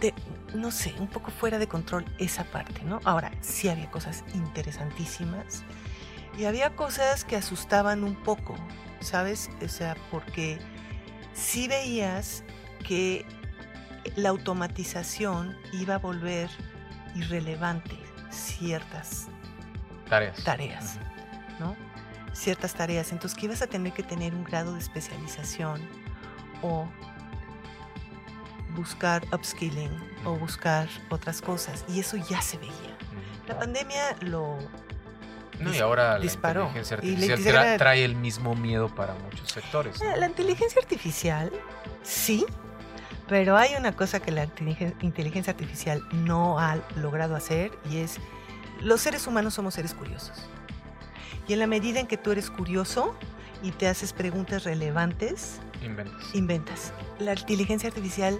Speaker 3: de, no sé, un poco fuera de control esa parte, ¿no? Ahora, sí había cosas interesantísimas y había cosas que asustaban un poco, ¿sabes? O sea, porque sí veías que la automatización iba a volver irrelevante ciertas
Speaker 2: Tareas.
Speaker 3: tareas. ¿no? Ciertas tareas. Entonces, que ibas a tener que tener un grado de especialización o buscar upskilling o buscar otras cosas. Y eso ya se veía.
Speaker 2: Ujú.
Speaker 3: La pandemia lo...
Speaker 2: No, y ahora
Speaker 3: disparó.
Speaker 2: la inteligencia
Speaker 3: Y la
Speaker 2: artificial
Speaker 3: inteligencia-
Speaker 2: tra- trae el mismo miedo para muchos sectores. ¿no?
Speaker 3: La inteligencia artificial, sí, pero hay una cosa que la inteligen- inteligencia artificial no ha logrado hacer y es, los seres humanos somos seres curiosos. Y en la medida en que tú eres curioso y te haces preguntas relevantes,
Speaker 2: Inventas.
Speaker 3: inventas. La inteligencia artificial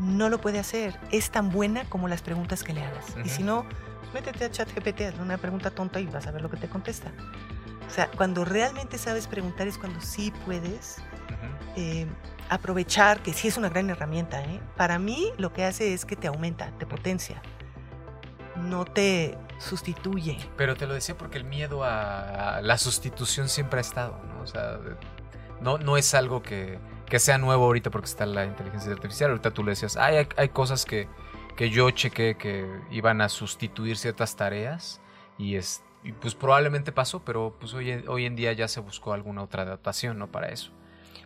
Speaker 3: no lo puede hacer. Es tan buena como las preguntas que le hagas. Y si no, métete a ChatGPT, hazle una pregunta tonta y vas a ver lo que te contesta. O sea, cuando realmente sabes preguntar es cuando sí puedes eh, aprovechar, que sí es una gran herramienta. ¿eh? Para mí lo que hace es que te aumenta, te potencia, no te sustituye.
Speaker 2: Pero te lo decía porque el miedo a la sustitución siempre ha estado, ¿no? O sea, no, no es algo que, que sea nuevo ahorita porque está la inteligencia artificial. Ahorita tú le decías, "Ay, hay, hay cosas que, que yo chequé que iban a sustituir ciertas tareas y, es, y pues probablemente pasó, pero pues hoy, en- hoy en día ya se buscó alguna otra adaptación, ¿no? Para eso.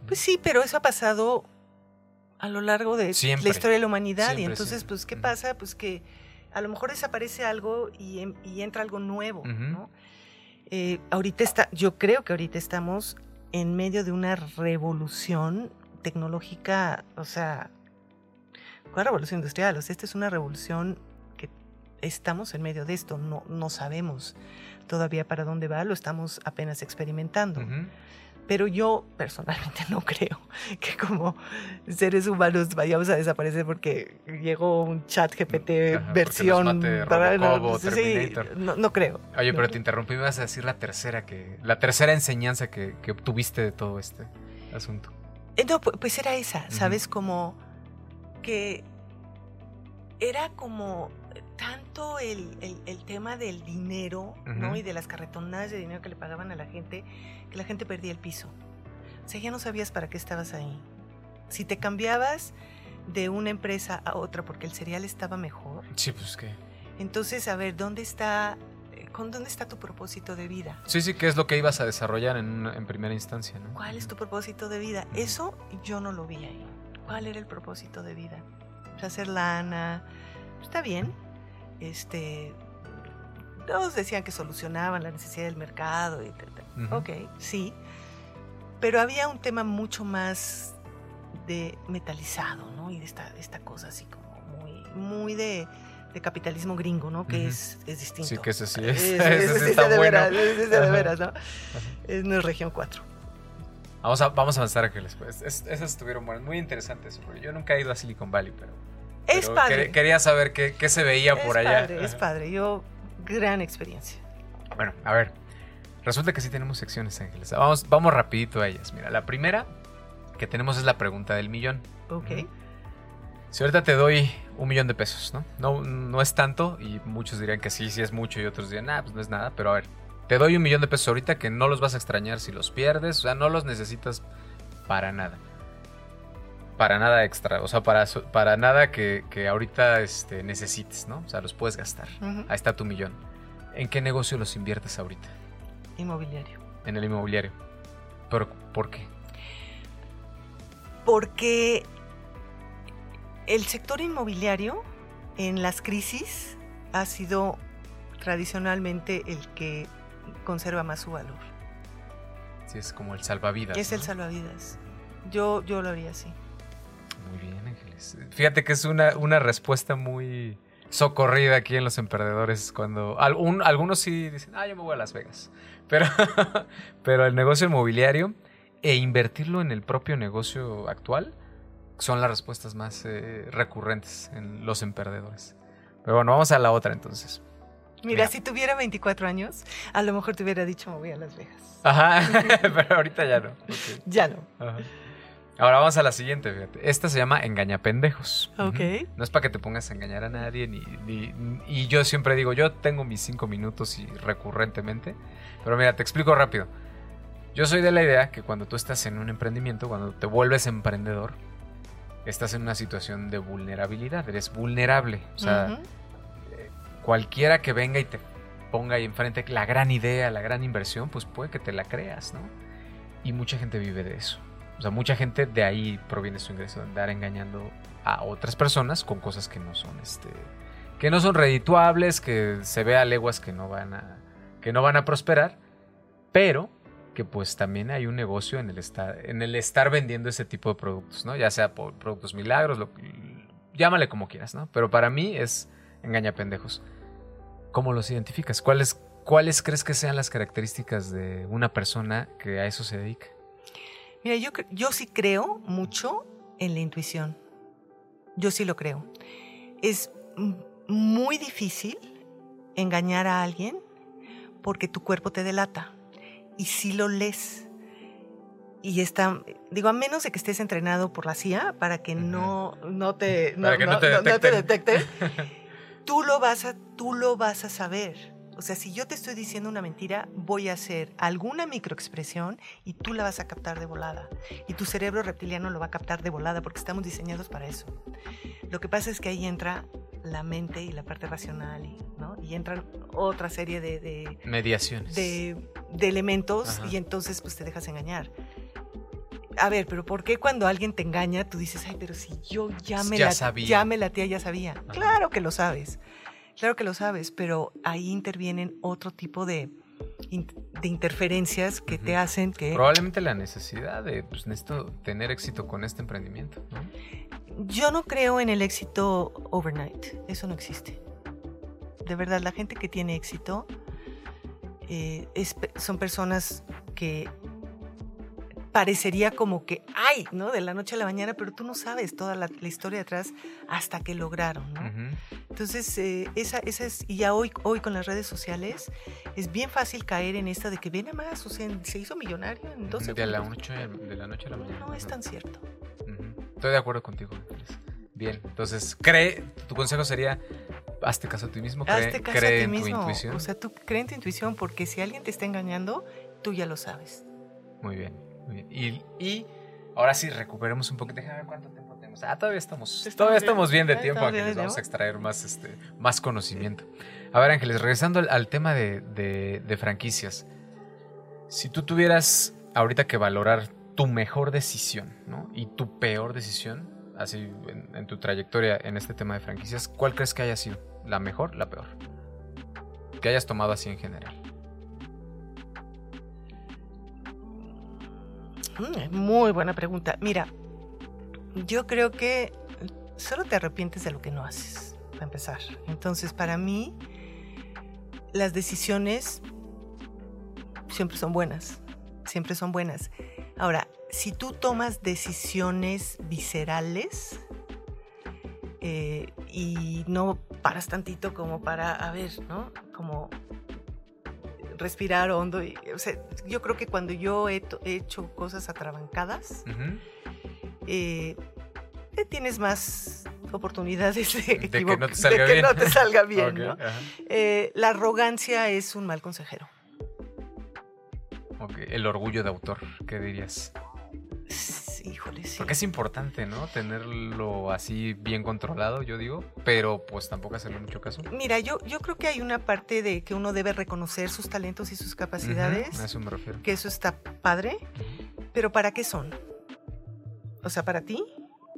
Speaker 3: Pues sí, pero eso ha pasado a lo largo de
Speaker 2: Siempre.
Speaker 3: la historia de la humanidad. y entonces, pues, ¿qué pasa? Pues que a lo mejor desaparece algo y, em- y entra algo nuevo. ¿no? Eh, ahorita está, yo creo que ahorita estamos en medio de una revolución tecnológica, o sea, ¿cuál revolución industrial? O sea, esta es una revolución que estamos en medio de esto, no, no sabemos todavía para dónde va, lo estamos apenas experimentando. Pero yo personalmente *laughs* no creo que como seres humanos vayamos a desaparecer porque llegó un chat GPT
Speaker 2: Ajá,
Speaker 3: versión...
Speaker 2: mate
Speaker 3: sí, no, no creo.
Speaker 2: Oye, pero te interrumpí, me vas a decir la tercera que. La tercera enseñanza que, que obtuviste de todo este asunto.
Speaker 3: Eh, No, pu- pues era esa. ¿sabes? Como que era como tanto el, el- el tema del dinero, ¿no?
Speaker 2: Ujú.
Speaker 3: Y de las carretonadas de dinero que le pagaban a la gente, que la gente perdía el piso. O sea, ya no sabías para qué estabas ahí. Si te cambiabas de una empresa a otra porque el cereal estaba mejor,
Speaker 2: Sí, pues que.
Speaker 3: entonces, a ver, ¿dónde está, eh, con dónde está tu propósito de vida?
Speaker 2: Sí, sí, que es lo que ibas a desarrollar en, en primera instancia, ¿no?
Speaker 3: ¿Cuál es tu propósito de vida? Eso yo no lo vi ahí. ¿Cuál era el propósito de vida? Pues hacer lana. Está bien. Este. Todos decían que solucionaban la necesidad del mercado. Y tal, tal.
Speaker 2: Ujú.
Speaker 3: Ok, sí. Pero había un tema mucho más de metalizado, ¿no? Y de esta, esta cosa así como muy, muy de, de capitalismo gringo, ¿no? Que
Speaker 2: Ujú.
Speaker 3: es, es distinto.
Speaker 2: Sí, que ese sí es. *laughs*
Speaker 3: Ese
Speaker 2: sí
Speaker 3: sí
Speaker 2: está
Speaker 3: de
Speaker 2: bueno.
Speaker 3: veras, ese de veras, ¿no? Es, no es región 4.
Speaker 2: Vamos a, vamos a avanzar, Ángeles. Pues. Es- esas estuvieron buenas, muy interesantes. Yo nunca he ido a Silicon Valley, pero.
Speaker 3: Es padre.
Speaker 2: quer- Quería saber qué, qué se veía por
Speaker 3: es
Speaker 2: allá.
Speaker 3: Padre, es padre. Yo, gran experiencia.
Speaker 2: Bueno, a ver. Resulta que sí tenemos secciones, Ángeles. Vamos, vamos rapidito a ellas. Mira, la primera que tenemos es la pregunta del millón.
Speaker 3: Ok.
Speaker 2: Si ahorita te doy un millón de pesos, ¿no? No, no es tanto y muchos dirían que sí, sí es mucho y otros dirían, ah, pues no es nada, pero a ver, te doy un millón de pesos ahorita que no los vas a extrañar si los pierdes, o sea, no los necesitas para nada. Para nada extra, o sea, para, para nada que, que ahorita este, necesites, ¿no? O sea, los puedes gastar. Ahí está tu millón. ¿En qué negocio los inviertes ahorita?
Speaker 3: Inmobiliario.
Speaker 2: En el inmobiliario. ¿Pero por qué?
Speaker 3: Porque el sector inmobiliario en las crisis ha sido tradicionalmente el que conserva más su valor.
Speaker 2: Sí, es como el salvavidas.
Speaker 3: Es el salvavidas. Yo, yo lo haría así.
Speaker 2: Fíjate que es una, una respuesta muy socorrida aquí en Los Emperdedores. Cuando algún- algunos sí dicen, ah, yo me voy a Las Vegas. *laughs* Pero, pero el negocio inmobiliario e invertirlo en el propio negocio actual son las respuestas más eh, recurrentes en Los Emperdedores. Pero bueno, vamos a la otra entonces.
Speaker 3: Mira,
Speaker 2: Mira.
Speaker 3: si tuviera 24 años, a lo mejor te hubiera dicho me voy a Las Vegas.
Speaker 2: Ajá, *laughs* pero ahorita ya no.
Speaker 3: Ya no.
Speaker 2: Ajá. Ahora vamos a la siguiente, fíjate. Esta se llama engañapendejos.
Speaker 3: Ok.
Speaker 2: Ujú. No es para que te pongas a engañar a nadie, ni, ni- y yo siempre digo, yo tengo mis cinco minutos y recurrentemente. Pero mira, te explico rápido. Yo soy de la idea que cuando tú estás en un emprendimiento, cuando te vuelves emprendedor, estás en una situación de vulnerabilidad, eres vulnerable. O sea,
Speaker 3: Ujú.
Speaker 2: cualquiera que venga y te ponga ahí enfrente la gran idea, la gran inversión, pues puede que te la creas, ¿no? Y mucha gente vive de eso. O sea, mucha gente de ahí proviene su ingreso, de andar engañando a otras personas con cosas que no son, este, que no son redituables, que se ve a leguas que no van a, que no van a prosperar, pero que pues también hay un negocio en el estar, en el estar vendiendo ese tipo de productos, ¿no? Ya sea por productos milagros, lo, llámale como quieras, ¿no? Pero para mí es engaña pendejos. ¿Cómo los identificas? ¿Cuáles, ¿Cuáles crees que sean las características de una persona que a eso se dedica?
Speaker 3: Mira, yo, yo sí creo mucho en la intuición. Yo sí lo creo. Es muy difícil engañar a alguien porque tu cuerpo te delata. Y si lo lees. Y está, digo, a menos de que estés entrenado por la CIA para que no, no te,
Speaker 2: no te
Speaker 3: detecten, *laughs* tú lo vas a, tú lo vas a saber. O sea, si yo te estoy diciendo una mentira, voy a hacer alguna microexpresión y tú la vas a captar de volada. Y tu cerebro reptiliano lo va a captar de volada porque estamos diseñados para eso. Lo que pasa es que ahí entra la mente y la parte racional, y, ¿no? Y entran otra serie de, de,
Speaker 2: Mediaciones.
Speaker 3: de- de elementos
Speaker 2: Ajá.
Speaker 3: y entonces pues te dejas engañar. A ver, pero ¿por qué cuando alguien te engaña tú dices, ay, pero si yo ya me
Speaker 2: Ya
Speaker 3: la
Speaker 2: sabía.
Speaker 3: ya me latía, ya sabía? Claro que lo sabes, claro que lo sabes, pero ahí intervienen otro tipo de, de interferencias que te hacen que
Speaker 2: Probablemente la necesidad de, pues necesito tener éxito con este emprendimiento. ¿no?
Speaker 3: yo no creo en el éxito overnight, eso no existe. De verdad, la gente que tiene éxito eh, es son personas que parecería como que, ay, ¿no? De la noche a la mañana, pero tú no sabes toda la, la historia detrás hasta que lograron, ¿no?
Speaker 2: Ujú.
Speaker 3: Entonces, eh, esa, esa es, y ya hoy, hoy con las redes sociales, es bien fácil caer en esta de que ven a más, o sea, se hizo millonario en 12
Speaker 2: de, la noche, de la noche a la mañana.
Speaker 3: No es
Speaker 2: Ajá.
Speaker 3: tan cierto.
Speaker 2: Ujú. Estoy de acuerdo contigo. Bien, entonces, cree, tu consejo sería, hazte caso a ti mismo, cree,
Speaker 3: Hazte caso a
Speaker 2: cree
Speaker 3: ti
Speaker 2: en tu
Speaker 3: mismo.
Speaker 2: intuición.
Speaker 3: O sea, tú cree en tu intuición porque si alguien te está engañando, tú ya lo sabes.
Speaker 2: Muy bien, muy bien. Y, y ahora sí, recuperemos un poquito. Déjame ver cuánto tiempo tenemos. Ah, todavía estamos, todavía
Speaker 3: bien.
Speaker 2: estamos bien de tiempo,
Speaker 3: de
Speaker 2: Vamos a extraer más, este, más conocimiento. A ver, Ángeles, regresando al, al tema de, de- de franquicias. Si tú tuvieras ahorita que valorar tu mejor decisión, ¿no? Y tu peor decisión, así en, en tu trayectoria en este tema de franquicias, ¿cuál crees que haya sido? ¿La mejor, la peor? Que hayas tomado así en general.
Speaker 3: Mm, Muy buena pregunta. Mira, yo creo que solo te arrepientes de lo que no haces, para empezar. Entonces, para mí, las decisiones siempre son buenas, siempre son buenas. Ahora, si tú tomas decisiones viscerales eh, y no paras tantito como para, a ver, ¿no? Como respirar hondo. Y, o sea, yo creo que cuando yo he, hecho cosas atrabancadas, eh, eh, tienes más oportunidades de,
Speaker 2: De que no te
Speaker 3: de
Speaker 2: salga
Speaker 3: que
Speaker 2: bien.
Speaker 3: no te salga bien, ¿no? Eh, la arrogancia es un mal consejero.
Speaker 2: El orgullo de autor, ¿qué dirías?
Speaker 3: Sí, Híjole, sí.
Speaker 2: Porque es importante, ¿no? Tenerlo así bien controlado, yo digo, pero pues tampoco hacerle mucho caso.
Speaker 3: Mira, yo, yo creo que hay una parte de que uno debe reconocer sus talentos y sus capacidades,
Speaker 2: a eso me refiero.
Speaker 3: que eso está padre, pero ¿para qué son? O sea, para ti,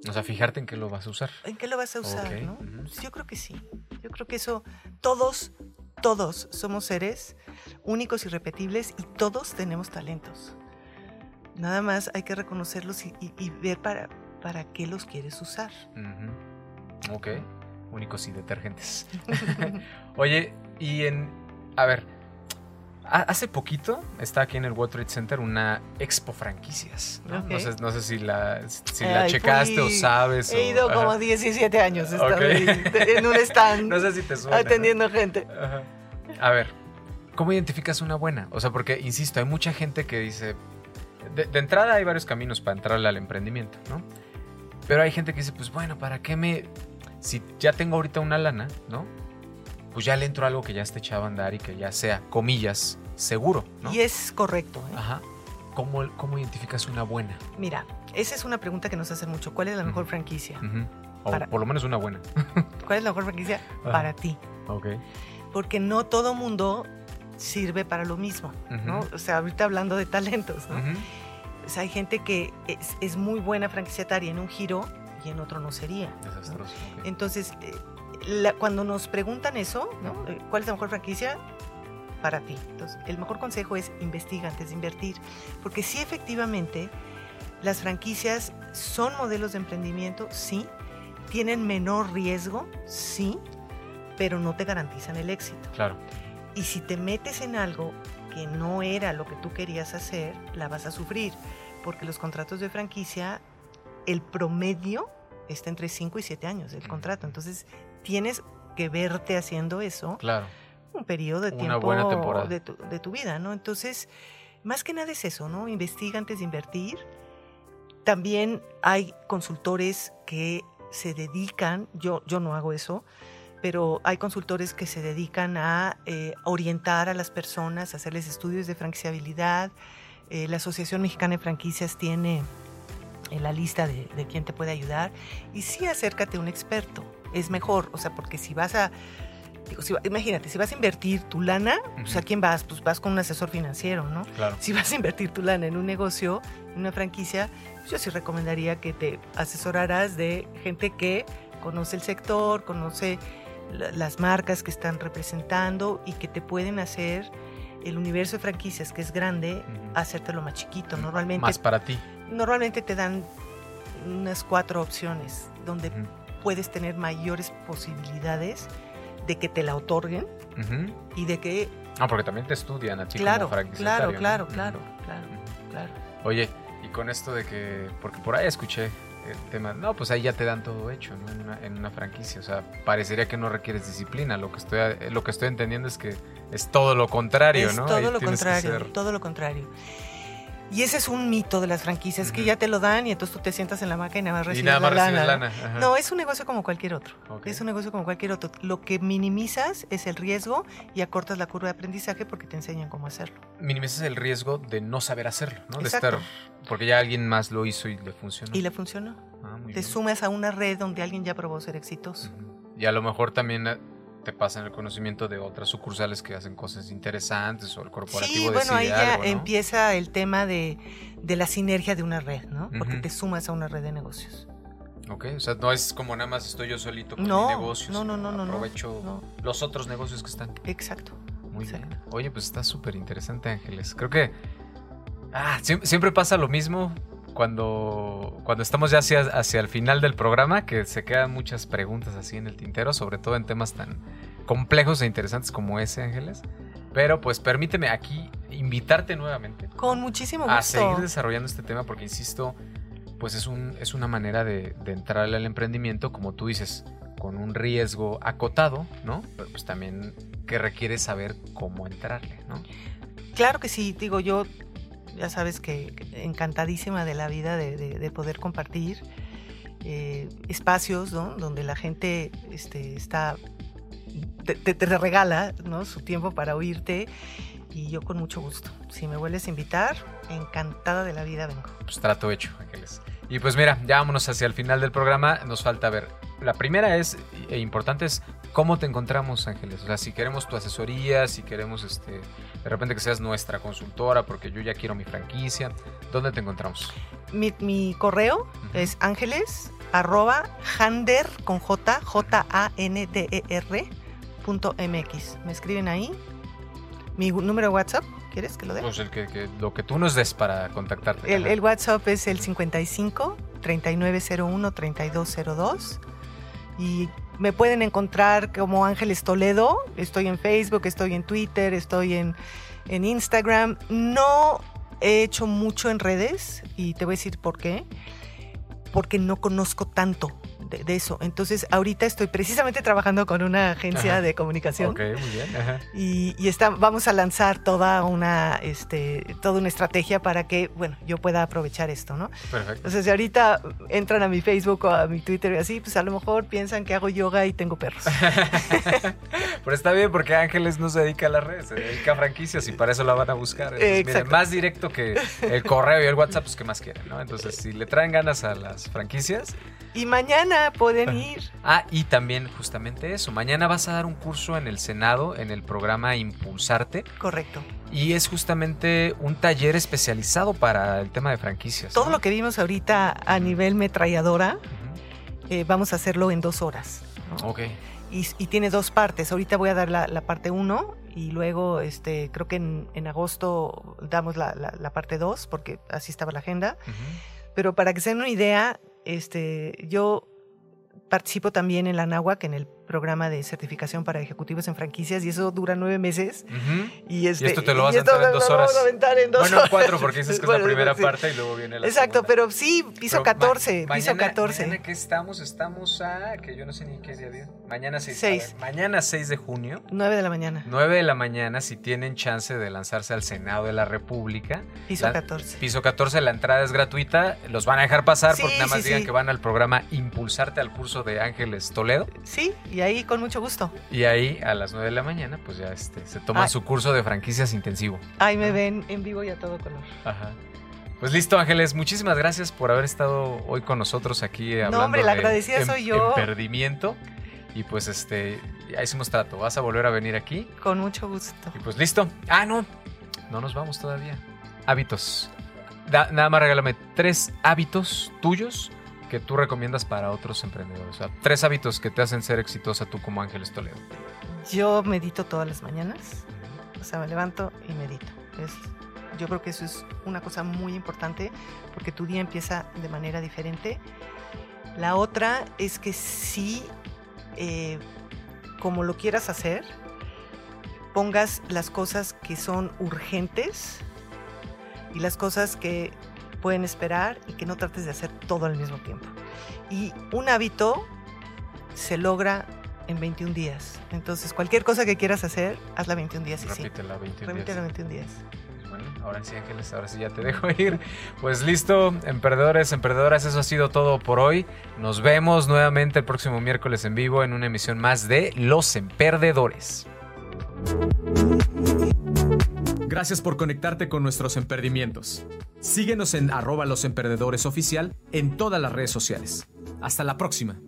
Speaker 2: O sea, fijarte en qué lo vas a usar.
Speaker 3: ¿en qué lo vas a usar? No? Pues Yo creo que sí. Yo creo que eso, todos, todos somos seres únicos y repetibles y todos tenemos talentos. Nada más hay que reconocerlos y, y- y ver para, para qué los quieres usar.
Speaker 2: Ujú. Ok, únicos y detergentes. *laughs* Oye, y en. A ver, ha- hace poquito está aquí en el World Trade Center una expo franquicias. ¿no? No, sé, no sé si la, si la checaste o sabes.
Speaker 3: He
Speaker 2: o-
Speaker 3: ido como
Speaker 2: ajá.
Speaker 3: 17 años ahí, en un stand *laughs*
Speaker 2: No sé si te suena. ¿no?
Speaker 3: atendiendo gente.
Speaker 2: Ajá. A ver, ¿cómo identificas una buena? O sea, porque, insisto, hay mucha gente que dice, de, de entrada hay varios caminos para entrarle al emprendimiento, ¿no? Pero hay gente que dice, pues bueno, ¿para qué me... Si ya tengo ahorita una lana, ¿no? Pues ya le entro a algo que ya esté echado a andar y que ya sea, comillas, seguro, ¿no?
Speaker 3: Y es correcto. ¿eh?
Speaker 2: Ajá. ¿Cómo, ¿Cómo identificas una buena?
Speaker 3: Mira, esa es una pregunta que nos hacen mucho. ¿Cuál es la mejor franquicia?
Speaker 2: O
Speaker 3: Para-
Speaker 2: por lo menos una buena.
Speaker 3: ¿Cuál es la mejor franquicia
Speaker 2: Ajá.
Speaker 3: para ti?
Speaker 2: Ok.
Speaker 3: Porque no todo mundo sirve para lo mismo, ¿no? O sea, ahorita hablando de talentos, ¿no? O sea, hay gente que es, es muy buena franquiciataria en un giro y en otro no sería. ¿no?
Speaker 2: Desastroso.
Speaker 3: Entonces, eh, la- cuando nos preguntan eso. Eh, ¿cuál es la mejor franquicia? Para ti. Entonces, el mejor consejo es investiga antes de invertir. Porque sí, efectivamente, las franquicias son modelos de emprendimiento, sí. Tienen menor riesgo, sí. Pero no te garantizan el éxito.
Speaker 2: Claro.
Speaker 3: Y si te metes en algo que no era lo que tú querías hacer, la vas a sufrir. Porque los contratos de franquicia, el promedio está entre 5 y 7 años del
Speaker 2: Ujú.
Speaker 3: contrato. Entonces, tienes que verte haciendo eso
Speaker 2: Claro.
Speaker 3: un periodo de
Speaker 2: Una
Speaker 3: tiempo
Speaker 2: buena temporada.
Speaker 3: De, tu, de tu vida, ¿no? Entonces, más que nada es eso, ¿no? Investiga antes de invertir. También hay consultores que se dedican, yo, yo no hago eso, pero hay consultores que se dedican a eh, orientar a las personas, a hacerles estudios de franquiciabilidad. Eh, la Asociación Mexicana de Franquicias tiene eh, la lista de, de quién te puede ayudar. Y sí, acércate a un experto. Es mejor, o sea, porque si vas a Digo, si va- imagínate, si vas a invertir tu lana, pues
Speaker 2: Ujú.
Speaker 3: ¿a quién vas? Pues vas con un asesor financiero, ¿no?
Speaker 2: Claro.
Speaker 3: Si vas a invertir tu lana en un negocio, en una franquicia, pues yo sí recomendaría que te asesoraras de gente que conoce el sector, conoce las marcas que están representando y que te pueden hacer el universo de franquicias, que es grande,
Speaker 2: Ujú.
Speaker 3: hacértelo más chiquito. Normalmente,
Speaker 2: Más para ti.
Speaker 3: normalmente te dan unas cuatro opciones donde puedes tener mayores posibilidades de que te la otorguen y de que
Speaker 2: Ah, porque también te estudian a ti
Speaker 3: claro,
Speaker 2: como
Speaker 3: claro,
Speaker 2: ¿no?
Speaker 3: claro, claro, claro, claro.
Speaker 2: Oye, y con esto de que, porque por ahí escuché el tema, no, pues ahí ya te dan todo hecho, ¿no? En una, en una franquicia, o sea, parecería que no requieres disciplina, lo que estoy, lo que estoy entendiendo es que es todo lo contrario,
Speaker 3: es
Speaker 2: ¿no?
Speaker 3: todo
Speaker 2: Ahí
Speaker 3: lo contrario,
Speaker 2: ser-
Speaker 3: todo lo contrario. Y ese es un mito de las franquicias, que
Speaker 2: Ujú.
Speaker 3: ya te lo dan y entonces tú te sientas en la máquina y nada más
Speaker 2: y
Speaker 3: recibes
Speaker 2: nada más
Speaker 3: la
Speaker 2: recibes
Speaker 3: lana. No, es un negocio como cualquier otro. Es un negocio como cualquier otro. Lo que minimizas es el riesgo y acortas la curva de aprendizaje porque te enseñan cómo hacerlo.
Speaker 2: Minimizas el riesgo de no saber hacerlo, ¿no? De estar, porque ya alguien más lo hizo y le funcionó.
Speaker 3: Y le funcionó.
Speaker 2: Ah,
Speaker 3: Te
Speaker 2: bien.
Speaker 3: sumas a una red donde alguien ya probó ser exitoso.
Speaker 2: Y a lo mejor también eh, te pasan el conocimiento de otras sucursales que hacen cosas interesantes o el corporativo
Speaker 3: Sí, bueno, ahí ya
Speaker 2: algo, ¿no?
Speaker 3: empieza el tema de, de la sinergia de una red, ¿no? Porque te sumas a una red de negocios.
Speaker 2: Ok, o sea, no es como nada más estoy yo solito con
Speaker 3: No,
Speaker 2: mi negocio.
Speaker 3: no, no, no, no,
Speaker 2: Aprovecho
Speaker 3: no.
Speaker 2: los otros negocios que están.
Speaker 3: Exacto.
Speaker 2: Muy
Speaker 3: Exacto.
Speaker 2: bien. Oye, pues está súper interesante, Ángeles. Creo que ah, siem- siempre, pasa lo mismo cuando, cuando estamos ya hacia, hacia el final del programa, que se quedan muchas preguntas así en el tintero, sobre todo en temas tan complejos e interesantes como ese, Ángeles. Pero pues permíteme aquí invitarte nuevamente
Speaker 3: Con muchísimo gusto.
Speaker 2: a seguir desarrollando este tema porque, insisto, pues es, un, es una manera de, de entrarle al emprendimiento, como tú dices, con un riesgo acotado, ¿no? Pero pues también que requiere saber cómo entrarle, ¿no?
Speaker 3: Claro que sí, digo yo, Ya sabes que encantadísima de la vida de, poder compartir eh, espacios donde la gente este, está te, regala ¿no? su tiempo para oírte y yo con mucho gusto. Si me vuelves a invitar, encantada de la vida vengo.
Speaker 2: Pues trato hecho, Ángeles. Y pues mira, ya vámonos hacia el final del programa. Nos falta ver. La primera es, e importante es, ¿cómo te encontramos, Ángeles? O sea, si queremos tu asesoría, si queremos este, de repente que seas nuestra consultora, porque yo ya quiero mi franquicia, ¿dónde te encontramos?
Speaker 3: Mi, correo es ángeles arroba hander con J, J-A-N-D-E-R punto MX. Me escriben ahí. Mi número de WhatsApp ¿Quieres que lo dé?
Speaker 2: Pues el que, lo que tú nos des para contactarte.
Speaker 3: El, WhatsApp es el 55 3901 3202 y me pueden encontrar como Ángeles Toledo. Estoy en Facebook, estoy en Twitter, estoy en, en Instagram. No he hecho mucho en redes y te voy a decir por qué. Porque no conozco tanto de, eso. Entonces, ahorita estoy precisamente trabajando con una agencia de comunicación.
Speaker 2: Ok, muy bien.
Speaker 3: Y, está, vamos a lanzar toda una, este, toda una estrategia para que, bueno, yo pueda aprovechar esto, ¿no?
Speaker 2: Perfecto.
Speaker 3: Entonces, si ahorita entran a mi Facebook o a mi Twitter y así, pues a lo mejor piensan que hago yoga y tengo perros. *laughs*
Speaker 2: Pero está bien porque Ángeles no se dedica a las redes, se dedica a franquicias y para eso la van a buscar. miren, más directo que el correo y el WhatsApp, pues que más quieren, ¿no? Entonces, si le traen ganas a las franquicias.
Speaker 3: Y mañana pueden ir.
Speaker 2: Ah, y también justamente eso. Mañana vas a dar un curso en el Senado, en el programa Impulsarte.
Speaker 3: Correcto.
Speaker 2: Y es justamente un taller especializado para el tema de franquicias.
Speaker 3: Todo lo que vimos ahorita a nivel metralladora, eh, vamos a hacerlo en dos horas.
Speaker 2: Ok.
Speaker 3: Y, tiene dos partes. Ahorita voy a dar la, parte uno y luego este, creo que en, agosto damos la, parte dos porque así estaba la agenda. Pero para que se den una idea, este, yo participo también en la NAWAC, en el programa de certificación para ejecutivos en franquicias, y eso dura nueve meses.
Speaker 2: y, este, esto te lo vas a aventar en dos horas. bueno, cuatro, porque dices que es la *laughs* primera parte y luego viene la
Speaker 3: Exacto, pero sí, piso 14, piso 14.
Speaker 2: Mañana que estamos, estamos a, que yo no sé ni qué día día. Mañana 6. mañana 6 de junio.
Speaker 3: 9 de la mañana.
Speaker 2: 9 de la mañana, si tienen chance de lanzarse al Senado de la República.
Speaker 3: Piso 14.
Speaker 2: Piso 14, la entrada es gratuita. Los van a dejar pasar porque nada más digan que van al programa Impulsarte al curso de Ángeles Toledo.
Speaker 3: Sí, y ahí con mucho gusto.
Speaker 2: Y ahí a las 9 de la mañana, pues ya este, se toma su curso de franquicias intensivo.
Speaker 3: Ahí me ven en vivo y a todo color.
Speaker 2: Ajá. Pues listo, Ángeles, muchísimas gracias por haber estado hoy con nosotros aquí hablando
Speaker 3: no, hombre, la agradecida
Speaker 2: de
Speaker 3: soy yo.
Speaker 2: perdimiento. Y pues este, ya hicimos trato. ¿Vas a volver a venir aquí?
Speaker 3: Con mucho gusto.
Speaker 2: Y pues listo. Ah, no. No nos vamos todavía. Hábitos. nada más regálame tres hábitos tuyos que tú recomiendas para otros emprendedores? O sea, tres hábitos que te hacen ser exitosa tú como Ángeles Toledo.
Speaker 3: Yo medito todas las mañanas. O sea, me levanto y medito. Es, yo creo que eso es una cosa muy importante porque tu día empieza de manera diferente. La otra es que sí, eh, como lo quieras hacer, pongas las cosas que son urgentes y las cosas que pueden esperar y que no trates de hacer todo al mismo tiempo. Y un hábito se logra en 21 días. Entonces, cualquier cosa que quieras hacer, hazla 21 días y
Speaker 2: Repítela
Speaker 3: sí.
Speaker 2: 21 Repítela
Speaker 3: 21 días.
Speaker 2: Bueno, ahora sí, Ángeles, ahora sí ya te dejo ir. Pues listo, emprendedores, emprendedoras, eso ha sido todo por hoy. Nos vemos nuevamente el próximo miércoles en vivo en una emisión más de Los Emperdedores.
Speaker 1: Gracias por conectarte con nuestros emperdimientos. Síguenos en arroba los oficial en todas las redes sociales. Hasta la próxima.